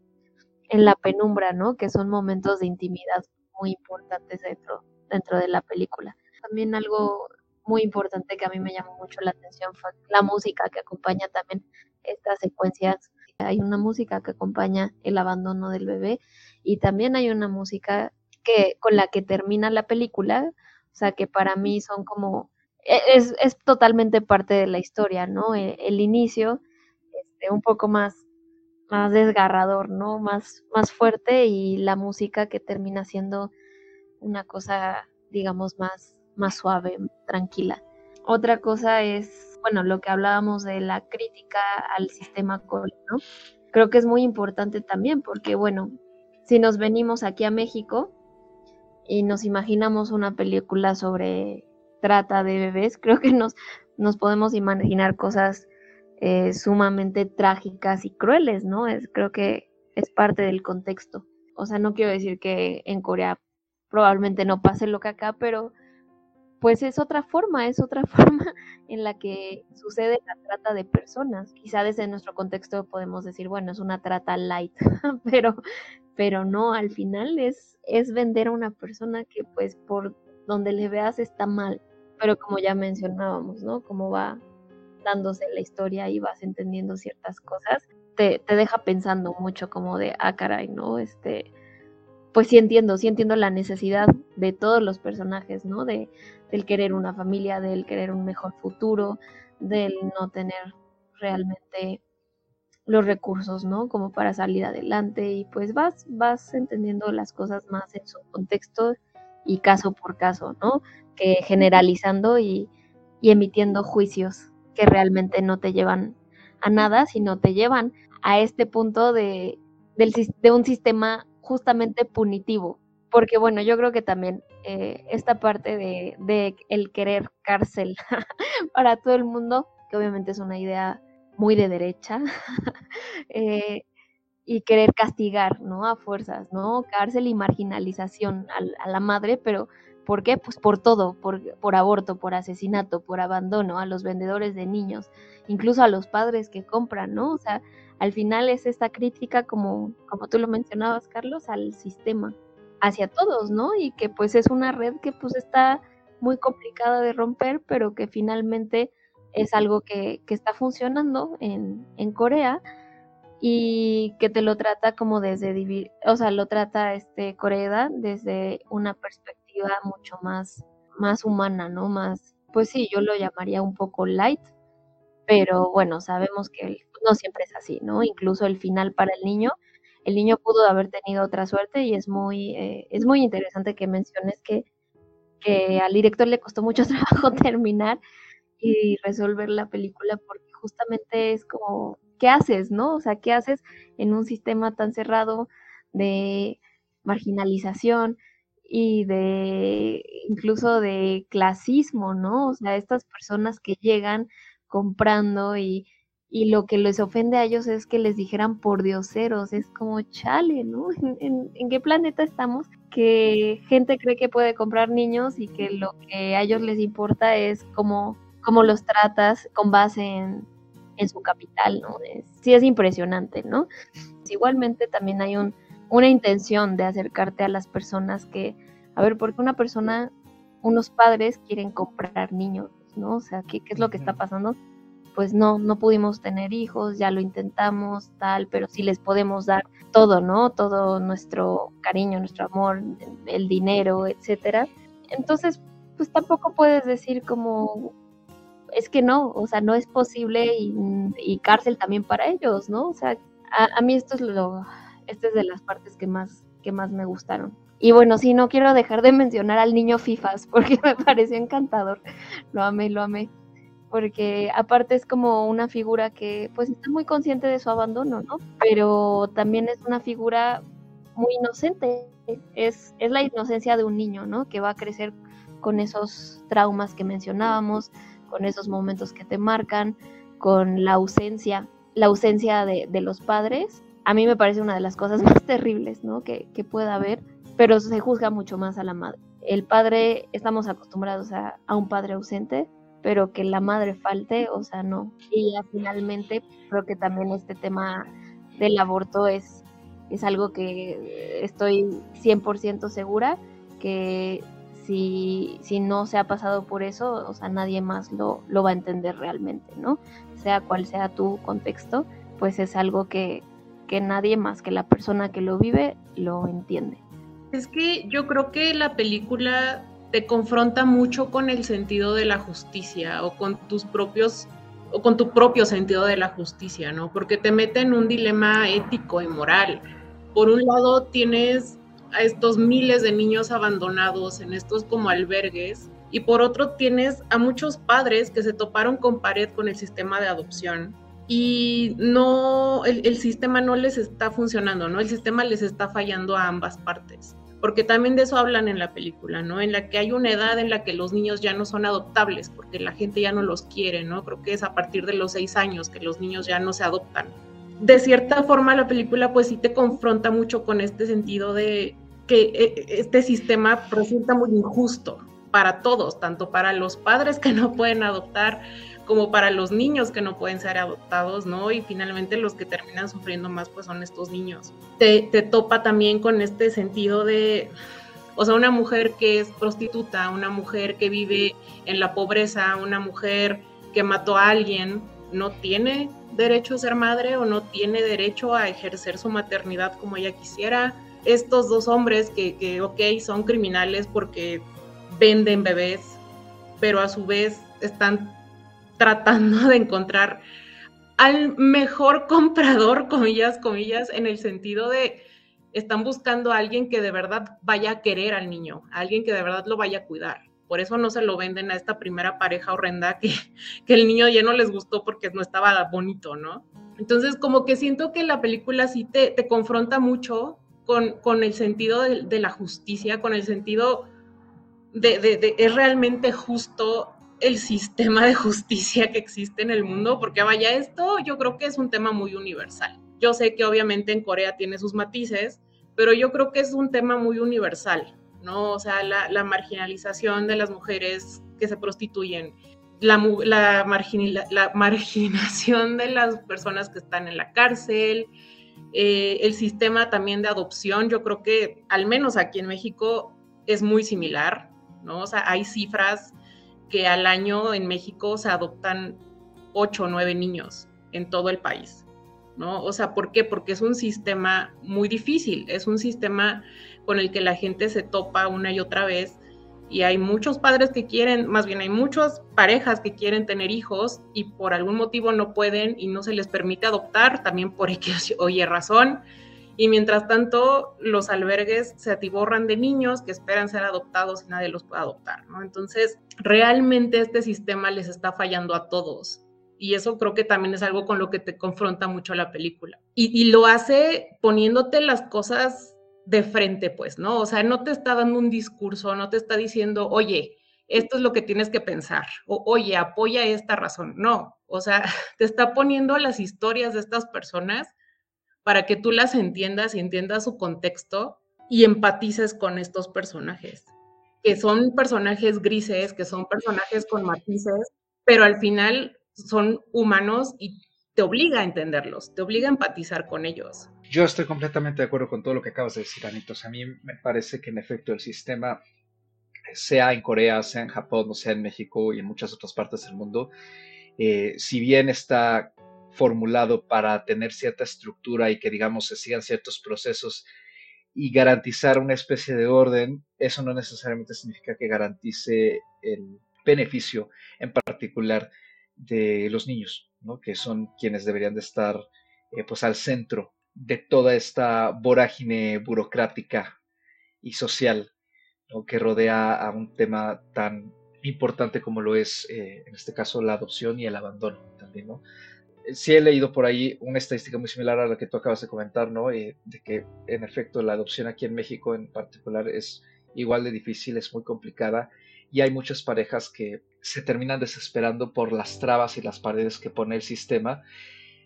en la penumbra, ¿no? Que son momentos de intimidad muy importantes dentro, dentro de la película. También algo muy importante que a mí me llamó mucho la atención fue la música que acompaña también estas secuencias. Hay una música que acompaña el abandono del bebé y también hay una música que con la que termina la película, o sea que para mí son como e, es, es totalmente parte de la historia, ¿no? El, el inicio, este, un poco más más desgarrador, ¿no? Más, más fuerte y la música que termina siendo una cosa, digamos, más, más suave, tranquila. Otra cosa es, bueno, lo que hablábamos de la crítica al sistema Cole, ¿no? Creo que es muy importante también porque, bueno, si nos venimos aquí a México y nos imaginamos una película sobre trata de bebés, creo que nos, nos podemos imaginar cosas eh, sumamente trágicas y crueles, ¿no? Es, creo que es parte del contexto. O sea, no quiero decir que en Corea probablemente no pase lo que acá, pero pues es otra forma, es otra forma en la que sucede la trata de personas. Quizá desde nuestro contexto podemos decir, bueno, es una trata light, pero, pero no, al final es, es vender a una persona que pues por donde le veas está mal. Pero como ya mencionábamos, ¿no? Cómo va dándose la historia y vas entendiendo ciertas cosas, te, te deja pensando mucho como de, ah, caray, ¿no? Este, pues sí entiendo, sí entiendo la necesidad de todos los personajes, ¿no? De, del querer una familia, del querer un mejor futuro, del no tener realmente los recursos, ¿no? Como para salir adelante y pues vas, vas entendiendo las cosas más en su contexto y caso por caso, ¿no? Que generalizando y, y emitiendo juicios que realmente no te llevan a nada, sino te llevan a este punto de, del, de un sistema justamente punitivo, porque bueno, yo creo que también eh, esta parte de, el querer cárcel para todo el mundo, que obviamente es una idea muy de derecha, eh, y querer castigar, ¿no? A fuerzas, ¿no? Cárcel y marginalización a, la madre, pero ¿por qué? Pues por todo, por, por, aborto, por asesinato, por abandono, a los vendedores de niños, incluso a los padres que compran, ¿no? O sea, al final es esta crítica, como, como tú lo mencionabas, Carlos, al sistema, hacia todos, ¿no? Y que pues es una red que pues está muy complicada de romper, pero que finalmente es algo que, que está funcionando en, en, Corea y que te lo trata como desde, o sea, lo trata este Corea desde una perspectiva mucho más, más humana, ¿no? Más, pues sí, yo lo llamaría un poco light, pero bueno, sabemos que no siempre es así, ¿no? Incluso el final para el niño, el niño pudo haber tenido otra suerte y es muy, eh, es muy interesante que menciones que, que al director le costó mucho trabajo terminar y resolver la película porque justamente es como, ¿qué haces, no? O sea, ¿qué haces en un sistema tan cerrado de marginalización y de incluso de clasismo, ¿no? O sea, estas personas que llegan comprando y y lo que les ofende a ellos es que les dijeran por dioseros, es como chale, ¿no? ¿En, qué planeta estamos? Que gente cree que puede comprar niños y que lo que a ellos les importa es cómo, cómo los tratas con base en, su capital, ¿no? sí es impresionante, ¿no? Igualmente también hay un, una intención de acercarte a las personas que, a ver, porque una persona, unos padres quieren comprar niños, ¿no? O sea, ¿qué, qué es lo que está pasando? pues no, no pudimos tener hijos, ya lo intentamos, tal, pero sí les podemos dar todo, ¿no? Todo nuestro cariño, nuestro amor, el dinero, etcétera. Entonces, pues tampoco puedes decir como, es que no, o sea, no es posible y, cárcel también para ellos, ¿no? O sea, a, mí esto es lo, esta es de las partes que más, que más me gustaron. Y bueno, sí, no quiero dejar de mencionar al niño Fifas porque me pareció encantador. Lo amé, lo amé porque aparte es como una figura que pues está muy consciente de su abandono, ¿no? Pero también es una figura muy inocente, es, es la inocencia de un niño, ¿no? Que va a crecer con esos traumas que mencionábamos, con esos momentos que te marcan, con la ausencia, la ausencia de, de los padres. A mí me parece una de las cosas más terribles, ¿no? Que, que pueda haber, pero se juzga mucho más a la madre. El padre, estamos acostumbrados a, a un padre ausente, pero que la madre falte, o sea, no. Y finalmente creo que también este tema del aborto es, es algo que estoy 100% segura que si, si no se ha pasado por eso, o sea, nadie más lo, lo va a entender realmente, ¿no? Sea cual sea tu contexto, pues es algo que, que nadie más que la persona que lo vive lo entiende. Es que yo creo que la película te confronta mucho con el sentido de la justicia o con tus propios o con tu propio sentido de la justicia, ¿no? Porque te mete en un dilema ético y moral. Por un lado tienes a estos miles de niños abandonados en estos como albergues y por otro tienes a muchos padres que se toparon con pared con el sistema de adopción y no el, el sistema no les está funcionando, ¿no? El sistema les está fallando a ambas partes porque también de eso hablan en la película, ¿no? En la que hay una edad en la que los niños ya no son adoptables, porque la gente ya no los quiere, ¿no? Creo que es a partir de los seis años que los niños ya no se adoptan. De cierta forma la película pues sí te confronta mucho con este sentido de que eh, este sistema resulta muy injusto para todos, tanto para los padres que no pueden adoptar, como para los niños que no pueden ser adoptados, ¿no? Y finalmente los que terminan sufriendo más, pues son estos niños. Te, topa también con este sentido de, o sea, una mujer que es prostituta, una mujer que vive en la pobreza, una mujer que mató a alguien, no tiene derecho a ser madre o no tiene derecho a ejercer su maternidad como ella quisiera. Estos dos hombres que, que ok, son criminales porque venden bebés, pero a su vez están tratando de encontrar al mejor comprador, comillas, comillas, en el sentido de están buscando a alguien que de verdad vaya a querer al niño, a alguien que de verdad lo vaya a cuidar. Por eso no se lo venden a esta primera pareja horrenda que, que el niño ya no les gustó porque no estaba bonito, ¿no? Entonces, como que siento que la película sí te, te confronta mucho con, con el sentido de, la justicia, con el sentido de, de, es realmente justo el sistema de justicia que existe en el mundo, porque vaya, esto yo creo que es un tema muy universal. Yo sé que obviamente en Corea tiene sus matices, pero yo creo que es un tema muy universal, ¿no? O sea, la, marginalización de las mujeres que se prostituyen, la, la, la, marginación de las personas que están en la cárcel, eh, el sistema también de adopción, yo creo que al menos aquí en México es muy similar, ¿no? O sea, hay cifras que al año en México se adoptan ocho o nueve niños en todo el país, ¿no? O sea, ¿por qué? Porque es un sistema muy difícil, es un sistema con el que la gente se topa una y otra vez y hay muchos padres que quieren, más bien hay muchas parejas que quieren tener hijos y por algún motivo no pueden y no se les permite adoptar, también por X oye razón, y mientras tanto los albergues se atiborran de niños que esperan ser adoptados y nadie los puede adoptar, ¿no? Entonces, realmente este sistema les está fallando a todos. Y eso creo que también es algo con lo que te confronta mucho la película. Y, y lo hace poniéndote las cosas de frente, pues, ¿no? O sea, no te está dando un discurso, no te está diciendo, oye, esto es lo que tienes que pensar, o oye, apoya esta razón. No, o sea, te está poniendo las historias de estas personas para que tú las entiendas y entiendas su contexto y empatices con estos personajes, que son personajes grises, que son personajes con matices, pero al final son humanos y te obliga a entenderlos, te obliga a empatizar con ellos. Yo estoy completamente de acuerdo con todo lo que acabas de decir, Anitos. A mí me parece que en efecto el sistema, sea en Corea, sea en Japón, sea en México y en muchas otras partes del mundo, eh, si bien está formulado para tener cierta estructura y que, digamos, se sigan ciertos procesos y garantizar una especie de orden, eso no necesariamente significa que garantice el beneficio en particular de los niños, ¿no? que son quienes deberían de estar eh, pues al centro de toda esta vorágine burocrática y social que rodea a un tema tan importante como lo es, eh, en este caso, la adopción y el abandono también, ¿no? Sí he leído por ahí una estadística muy similar a la que tú acabas de comentar, ¿no? Eh, de que, en efecto, la adopción aquí en México en particular es igual de difícil, es muy complicada y hay muchas parejas que se terminan desesperando por las trabas y las paredes que pone el sistema,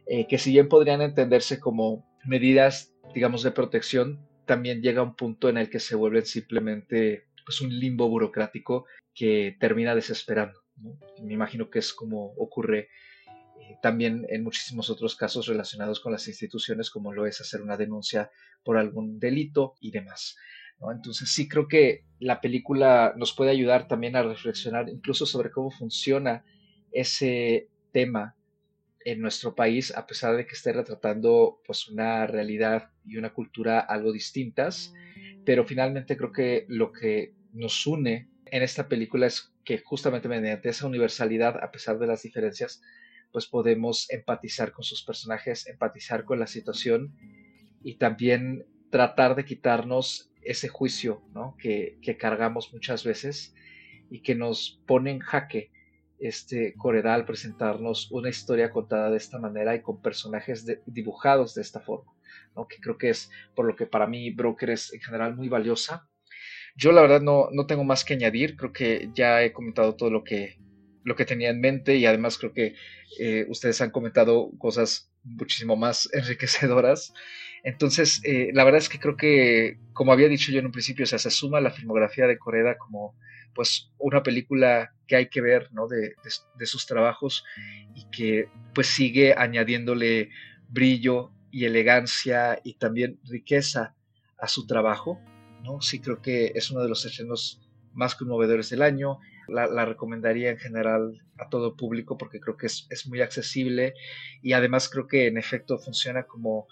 eh, que si bien podrían entenderse como medidas, digamos, de protección, también llega un punto en el que se vuelven simplemente pues, un limbo burocrático que termina desesperando. Me imagino que es como ocurre también en muchísimos otros casos relacionados con las instituciones, como lo es hacer una denuncia por algún delito y demás. Entonces sí creo que la película nos puede ayudar también a reflexionar incluso sobre cómo funciona ese tema en nuestro país, a pesar de que esté retratando pues una realidad y una cultura algo distintas, pero finalmente creo que lo que nos une en esta película es que justamente mediante esa universalidad, a pesar de las diferencias, pues podemos empatizar con sus personajes, empatizar con la situación y también tratar de quitarnos ese juicio que, cargamos muchas veces y que nos pone en jaque este Coreda presentarnos una historia contada de esta manera y con personajes dibujados de esta forma, que creo que es por lo que para mí Broker es en general muy valiosa. Yo la verdad no, no tengo más que añadir, creo que ya he comentado todo lo que, lo que tenía en mente y además creo que eh, ustedes han comentado cosas muchísimo más enriquecedoras. Entonces, eh, la verdad es que creo que, como había dicho yo en un principio, se suma la filmografía de Coreda como pues una película que hay que ver ¿no? de, sus trabajos y que pues sigue añadiéndole brillo y elegancia y también riqueza a su trabajo. ¿no? Sí creo que es uno de los estrenos más conmovedores del año. La, recomendaría en general a todo público porque creo que es, es muy accesible y además creo que en efecto funciona como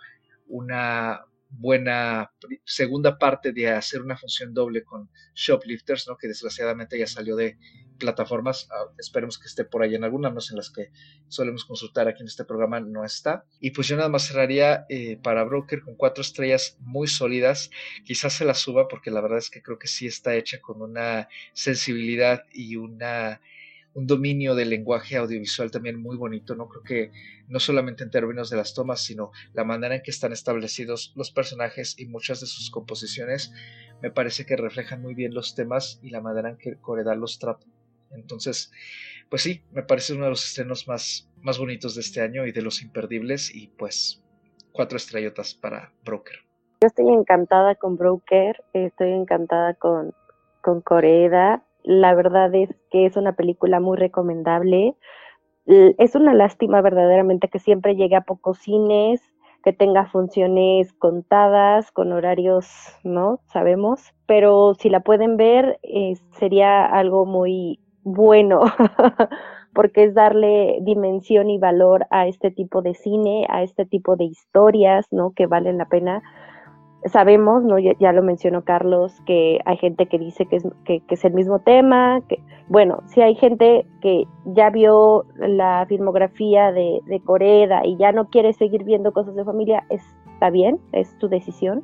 una buena segunda parte de hacer una función doble con Shoplifters, ¿no? que desgraciadamente ya salió de plataformas, ah, esperemos que esté por ahí en algunas en las que solemos consultar aquí en este programa no está. Y pues yo nada más cerraría eh, para Broker con cuatro estrellas muy sólidas, quizás se la suba porque la verdad es que creo que sí está hecha con una sensibilidad y una un dominio del lenguaje audiovisual también muy bonito, ¿no? Creo que no solamente en términos de las tomas, sino la manera en que están establecidos los personajes y muchas de sus composiciones, me parece que reflejan muy bien los temas y la manera en que Coredal los trata. Entonces, pues sí, me parece uno de los estrenos más, más bonitos de este año y de los imperdibles y pues cuatro estrellotas para Broker. Yo estoy encantada con Broker, estoy encantada con, con Coreda, la verdad es que es una película muy recomendable. Es una lástima verdaderamente que siempre llegue a pocos cines, que tenga funciones contadas, con horarios, ¿no? Sabemos, pero si la pueden ver, eh, sería algo muy bueno, porque es darle dimensión y valor a este tipo de cine, a este tipo de historias, ¿no? Que valen la pena sabemos, ¿no? Ya, lo mencionó Carlos, que hay gente que dice que es, que, es el mismo tema, que, bueno, si hay gente que ya vio la filmografía de, de Coreda y ya no quiere seguir viendo cosas de familia, está bien, es tu decisión.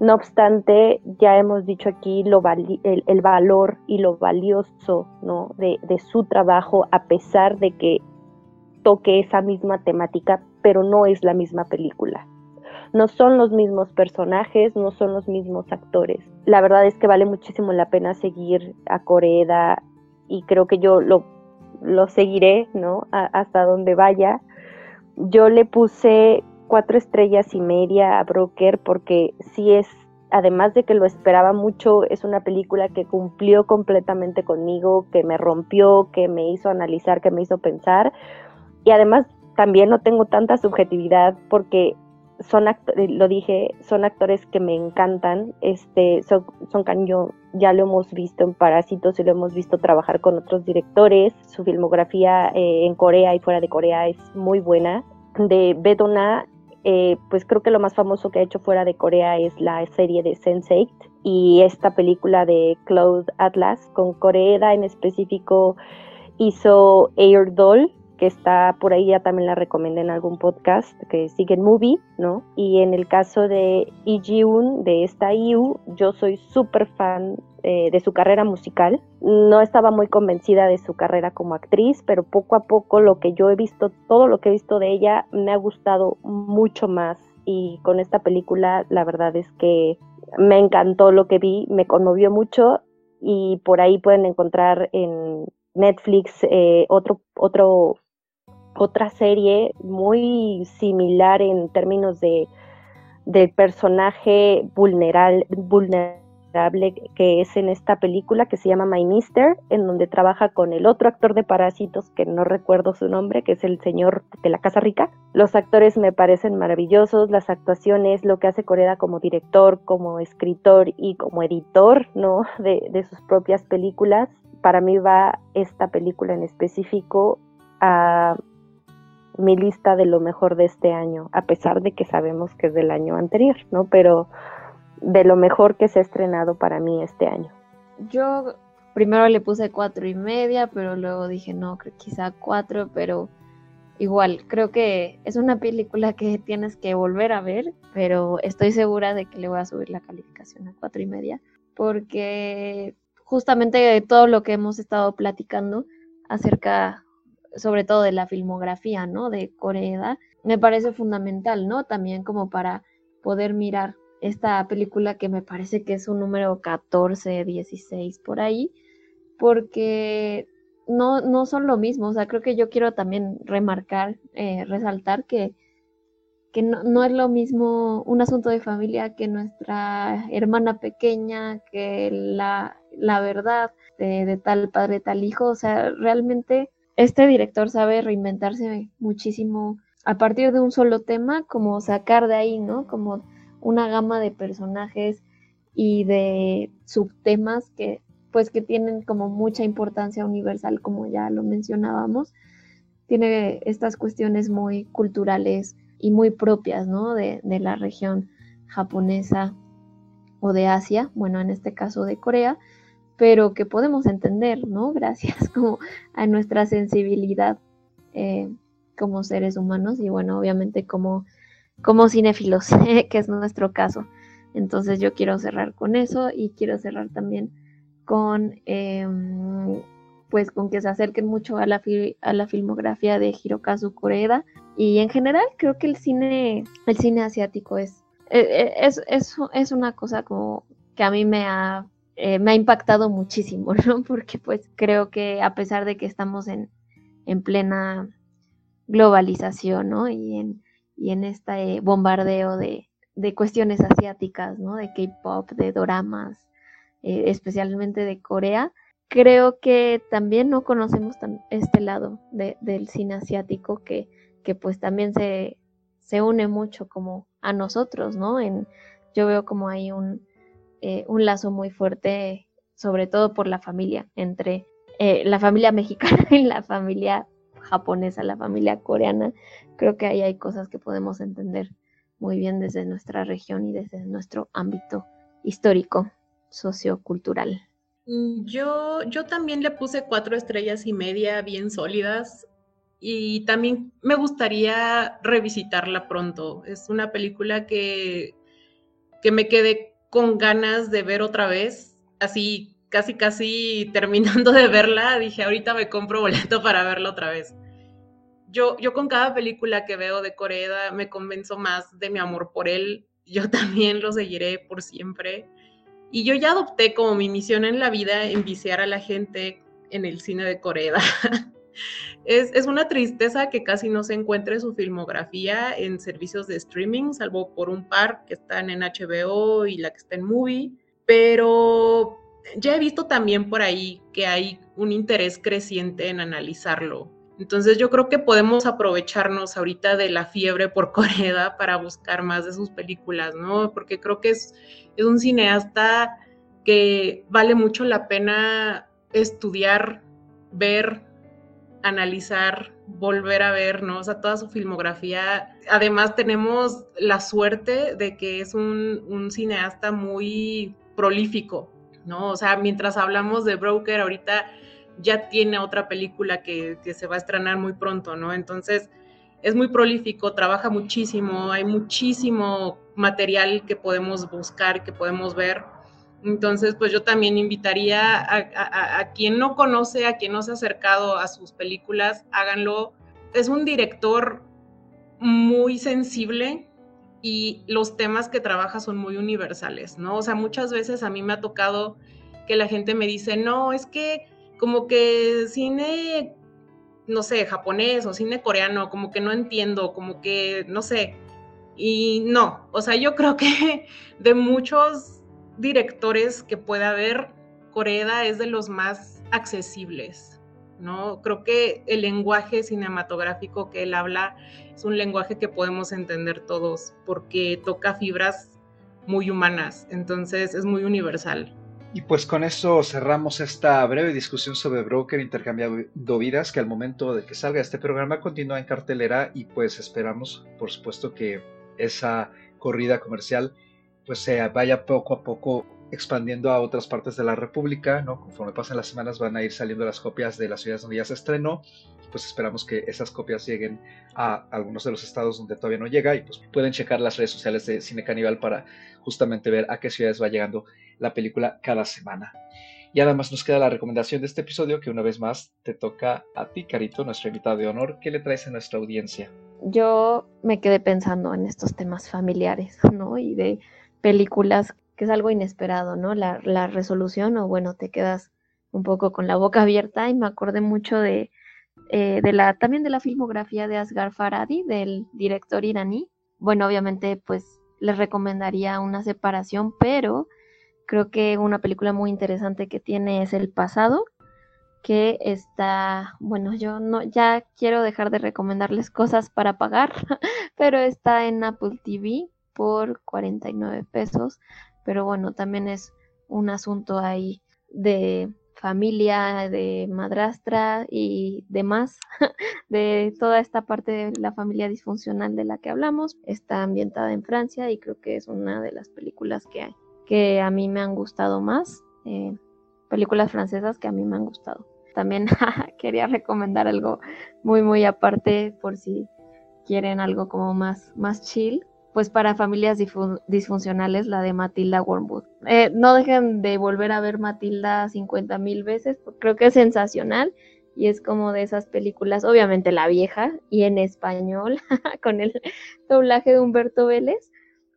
No obstante, ya hemos dicho aquí el, valor y lo valioso de, su trabajo, a pesar de que toque esa misma temática, pero no es la misma película no son los mismos personajes, no son los mismos actores. La verdad es que vale muchísimo la pena seguir a Coreda y creo que yo lo, lo seguiré, ¿no? hasta donde vaya. Yo le puse cuatro estrellas y media a Broker porque sí es, además de que lo esperaba mucho, es una película que cumplió completamente conmigo, que me rompió, que me hizo analizar, que me hizo pensar. Y además también no tengo tanta subjetividad porque son actores, lo dije, son actores que me encantan. Este, son, son Yo ya lo hemos visto en Parásitos y lo hemos visto trabajar con otros directores. Su filmografía eh, en Corea y fuera de Corea es muy buena. De Bedona, eh, pues creo que lo más famoso que ha hecho fuera de Corea es la serie de Sense8 y esta película de Cloud Atlas. Con Corea en específico hizo Air Doll, que está por ahí, ya también la recomendé en algún podcast, que sigue en Movie, ¿no? Y en el caso de Lee Ji-un, de esta IU, yo soy súper fan eh, de su carrera musical. No estaba muy convencida de su carrera como actriz, pero poco a poco lo que yo he visto, todo lo que he visto de ella, me ha gustado mucho más. Y con esta película, la verdad es que me encantó lo que vi, me conmovió mucho y por ahí pueden encontrar en Netflix eh, otro, otro otra serie muy similar en términos de del personaje vulnerable, que es en esta película que se llama My Mister, en donde trabaja con el otro actor de Parásitos, que no recuerdo su nombre, que es el señor de la Casa Rica. Los actores me parecen maravillosos, las actuaciones, lo que hace Coreda como director, como escritor y como editor, ¿no? De, de sus propias películas. Para mí va esta película en específico a mi lista de lo mejor de este año, a pesar de que sabemos que es del año anterior, ¿no? Pero de lo mejor que se ha estrenado para mí este año. Yo primero le puse cuatro y media, pero luego dije no, quizá cuatro, pero igual, creo que es una película que tienes que volver a ver, pero estoy segura de que le voy a subir la calificación a cuatro y media, porque justamente todo lo que hemos estado platicando acerca sobre todo de la filmografía, ¿no? De Corea, me parece fundamental, ¿no? También como para poder mirar esta película que me parece que es un número 14, 16 por ahí, porque no, no son lo mismo, o sea, creo que yo quiero también remarcar, eh, resaltar que, que no, es lo mismo un asunto de familia que nuestra hermana pequeña, que la, la verdad de, de tal padre, tal hijo, o sea, realmente este director sabe reinventarse muchísimo a partir de un solo tema, como sacar de ahí, ¿no? Como una gama de personajes y de subtemas que pues que tienen como mucha importancia universal, como ya lo mencionábamos. Tiene estas cuestiones muy culturales y muy propias, ¿no? De, de la región japonesa o de Asia, bueno, en este caso de Corea, pero que podemos entender, ¿no? Gracias como a nuestra sensibilidad eh, como seres humanos y bueno, obviamente como, como cinéfilos, que es nuestro caso. Entonces yo quiero cerrar con eso y quiero cerrar también con, em, pues con que se acerquen mucho a la, a la filmografía de Hirokazu Koreeda y en general creo que el cine, el cine asiático es, e, e, es, es, es una cosa como que a mí me ha eh, me ha impactado muchísimo, ¿no? Porque pues creo que a pesar de que estamos en, en plena globalización, ¿no? Y en, y en este bombardeo de, de cuestiones asiáticas, ¿no? De K-pop, de doramas, eh, especialmente de Corea, creo que también no conocemos tan este lado del cine asiático que, que pues también se, se une mucho como a nosotros, ¿no? En, yo veo como hay un, eh, un lazo muy fuerte, sobre todo por la familia, entre eh, la familia mexicana y la familia japonesa, la familia coreana. Creo que ahí hay cosas que podemos entender muy bien desde nuestra región y desde nuestro ámbito histórico, sociocultural. Yo, yo también le puse cuatro estrellas y media bien sólidas y también me gustaría revisitarla pronto. Es una película que, que me quedé con ganas de ver otra vez, así casi casi terminando de verla, dije, ahorita me compro boleto para verla otra vez. Yo, yo con cada película que veo de Corea me convenzo más de mi amor por él. Yo también lo seguiré por siempre. Y yo ya adopté como mi misión en la vida enviciar a la gente en el cine de Corea. es, es, una tristeza que casi no se encuentre su filmografía en servicios de streaming, salvo por un par que están en HBO y la que está en Movie, pero ya he visto también por ahí que hay un interés creciente en analizarlo. Entonces yo creo que podemos aprovecharnos ahorita de la fiebre por Corea para buscar más de sus películas, ¿no? Porque creo que es, es un cineasta que vale mucho la pena estudiar, ver, analizar, volver a ver, ¿no? O sea, toda su filmografía. Además tenemos la suerte de que es un, un cineasta muy prolífico, ¿no? O sea, mientras hablamos de Broker, ahorita ya tiene otra película que, se va a estrenar muy pronto, ¿no? Entonces, es muy prolífico, trabaja muchísimo, hay muchísimo material que podemos buscar, que podemos ver. Entonces, pues yo también invitaría a, quien no conoce, a quien no se ha acercado a sus películas, háganlo. Es un director muy sensible y los temas que trabaja son muy universales, ¿no? O sea, muchas veces a mí me ha tocado que la gente me dice, no, es que como que cine, no sé, japonés o cine coreano, como que no entiendo, como que, no sé. Y no, o sea, yo creo que de muchos directores que pueda haber, Corea es de los más accesibles, ¿no? Creo que el lenguaje cinematográfico que él habla es un lenguaje que podemos entender todos porque toca fibras muy humanas, entonces es muy universal. Y pues con eso cerramos esta breve discusión sobre Broker intercambiando vidas, que al momento de que salga este programa continúa en cartelera y pues esperamos, por supuesto, que esa corrida comercial pues se vaya poco a poco expandiendo a otras partes de la República, ¿no? Conforme pasen las semanas van a ir saliendo las copias de las ciudades donde ya se estrenó, pues esperamos que esas copias lleguen a algunos de los estados donde todavía no llega y pues pueden checar las redes sociales de Cine Caníbal para justamente ver a qué ciudades va llegando la película cada semana. Y además nos queda la recomendación de este episodio que una vez más te toca a ti, Carito, nuestro invitado de honor. ¿Qué le traes a nuestra audiencia? Yo me quedé pensando en estos temas familiares, ¿no? Y de películas que es algo inesperado, ¿no? La, resolución o bueno, te quedas un poco con la boca abierta y me acordé mucho de, eh, de la, también de la filmografía de Asghar Faradi, del director iraní. Bueno, obviamente pues les recomendaría una separación, pero Creo que una película muy interesante que tiene es El pasado, que está, bueno, yo no ya quiero dejar de recomendarles cosas para pagar, pero está en Apple TV por 49 pesos, pero bueno, también es un asunto ahí de familia, de madrastra y demás, de toda esta parte de la familia disfuncional de la que hablamos. Está ambientada en Francia y creo que es una de las películas que que a mí me han gustado más, eh, películas francesas que a mí me han gustado. También quería recomendar algo muy, muy aparte por si quieren algo como más, más chill. Pues para familias disfuncionales, la de Matilda Wormwood. Eh, no dejen de volver a ver Matilda 50 mil veces, porque creo que es sensacional y es como de esas películas, obviamente la vieja y en español, con el doblaje de Humberto Vélez,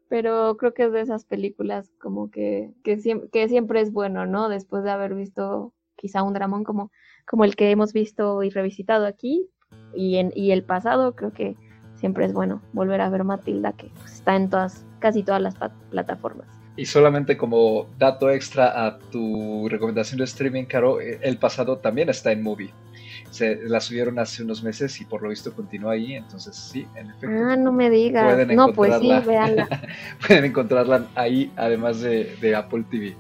pero creo que es de esas películas como que, que, siempre, es bueno, ¿no? Después de haber visto quizá un dramón como, como el que hemos visto y revisitado aquí y, en, y el pasado, creo que siempre es bueno volver a ver Matilda, que pues, está en todas, casi todas las plataformas. Y solamente como dato extra a tu recomendación de streaming, Caro, eh, el pasado también está en Movie se la subieron hace unos meses y por lo visto continúa ahí, entonces sí, en efecto. Ah, no me digas. no, pues sí, véanla. pueden encontrarla ahí, además de, Apple TV.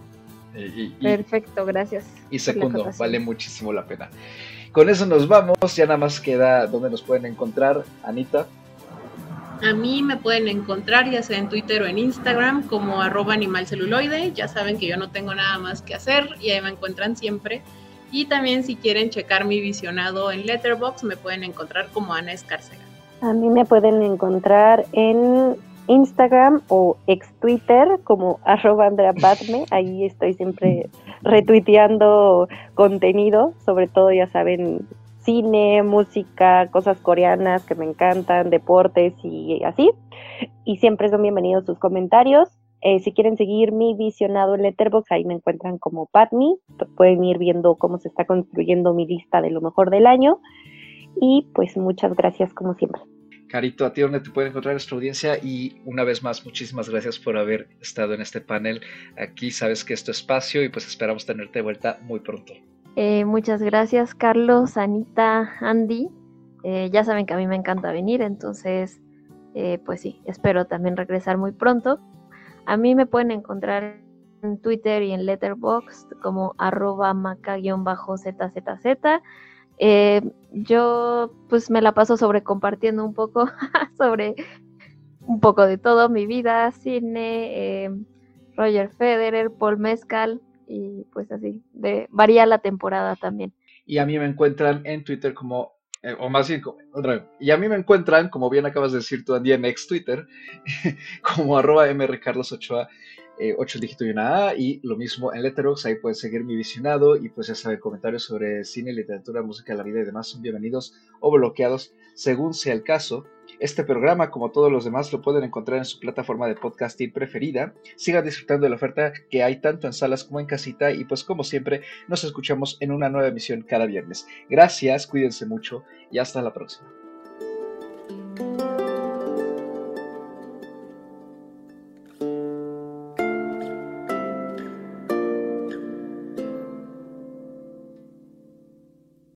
Perfecto, gracias. Y segundo, vale muchísimo la pena. Con eso nos vamos, ya nada más queda donde nos pueden encontrar, Anita. A mí me pueden encontrar ya sea en Twitter o en Instagram como arroba animalceluloide. Ya saben que yo no tengo nada más que hacer y ahí me encuentran siempre. Y también si quieren checar mi visionado en Letterboxd, me pueden encontrar como Ana Escárcega. A mí me pueden encontrar en Instagram o ex Twitter como arroba Ahí estoy siempre retuiteando contenido, sobre todo ya saben, cine, música, cosas coreanas que me encantan, deportes y así. Y siempre son bienvenidos sus comentarios. Eh, si quieren seguir mi visionado en Letterboxd, ahí me encuentran como Patmi. Pueden ir viendo cómo se está construyendo mi lista de lo mejor del año. Y pues muchas gracias como siempre. Carito, a ti donde te puede encontrar nuestra audiencia y una vez más muchísimas gracias por haber estado en este panel. Aquí sabes que es tu espacio y pues esperamos tenerte de vuelta muy pronto. Eh, muchas gracias Carlos, Anita, Andy. Eh, ya saben que a mí me encanta venir, entonces eh, pues sí, espero también regresar muy pronto. A mí me pueden encontrar en Twitter y en Letterboxd como arroba maca-zzz. Yo pues me la paso sobre compartiendo un poco sobre un poco de todo, mi vida, cine, Roger Federer, Paul Mezcal y pues así, de, varía la temporada también. Y a mí me encuentran en Twitter como, eh, o más bien, otra y a mí me encuentran, como bien acabas de decir tú, Andy, en ex Twitter, como arroba mrcarlos8a 8 eh, dígitos y una A, y lo mismo en Letterboxd, ahí pueden seguir mi visionado y pues ya saben, comentarios sobre cine, literatura, música, la vida y demás son bienvenidos o bloqueados según sea el caso. Este programa, como todos los demás, lo pueden encontrar en su plataforma de podcasting preferida. Sigan disfrutando de la oferta que hay tanto en salas como en casita y pues como siempre nos escuchamos en una nueva emisión cada viernes. Gracias, cuídense mucho y hasta la próxima.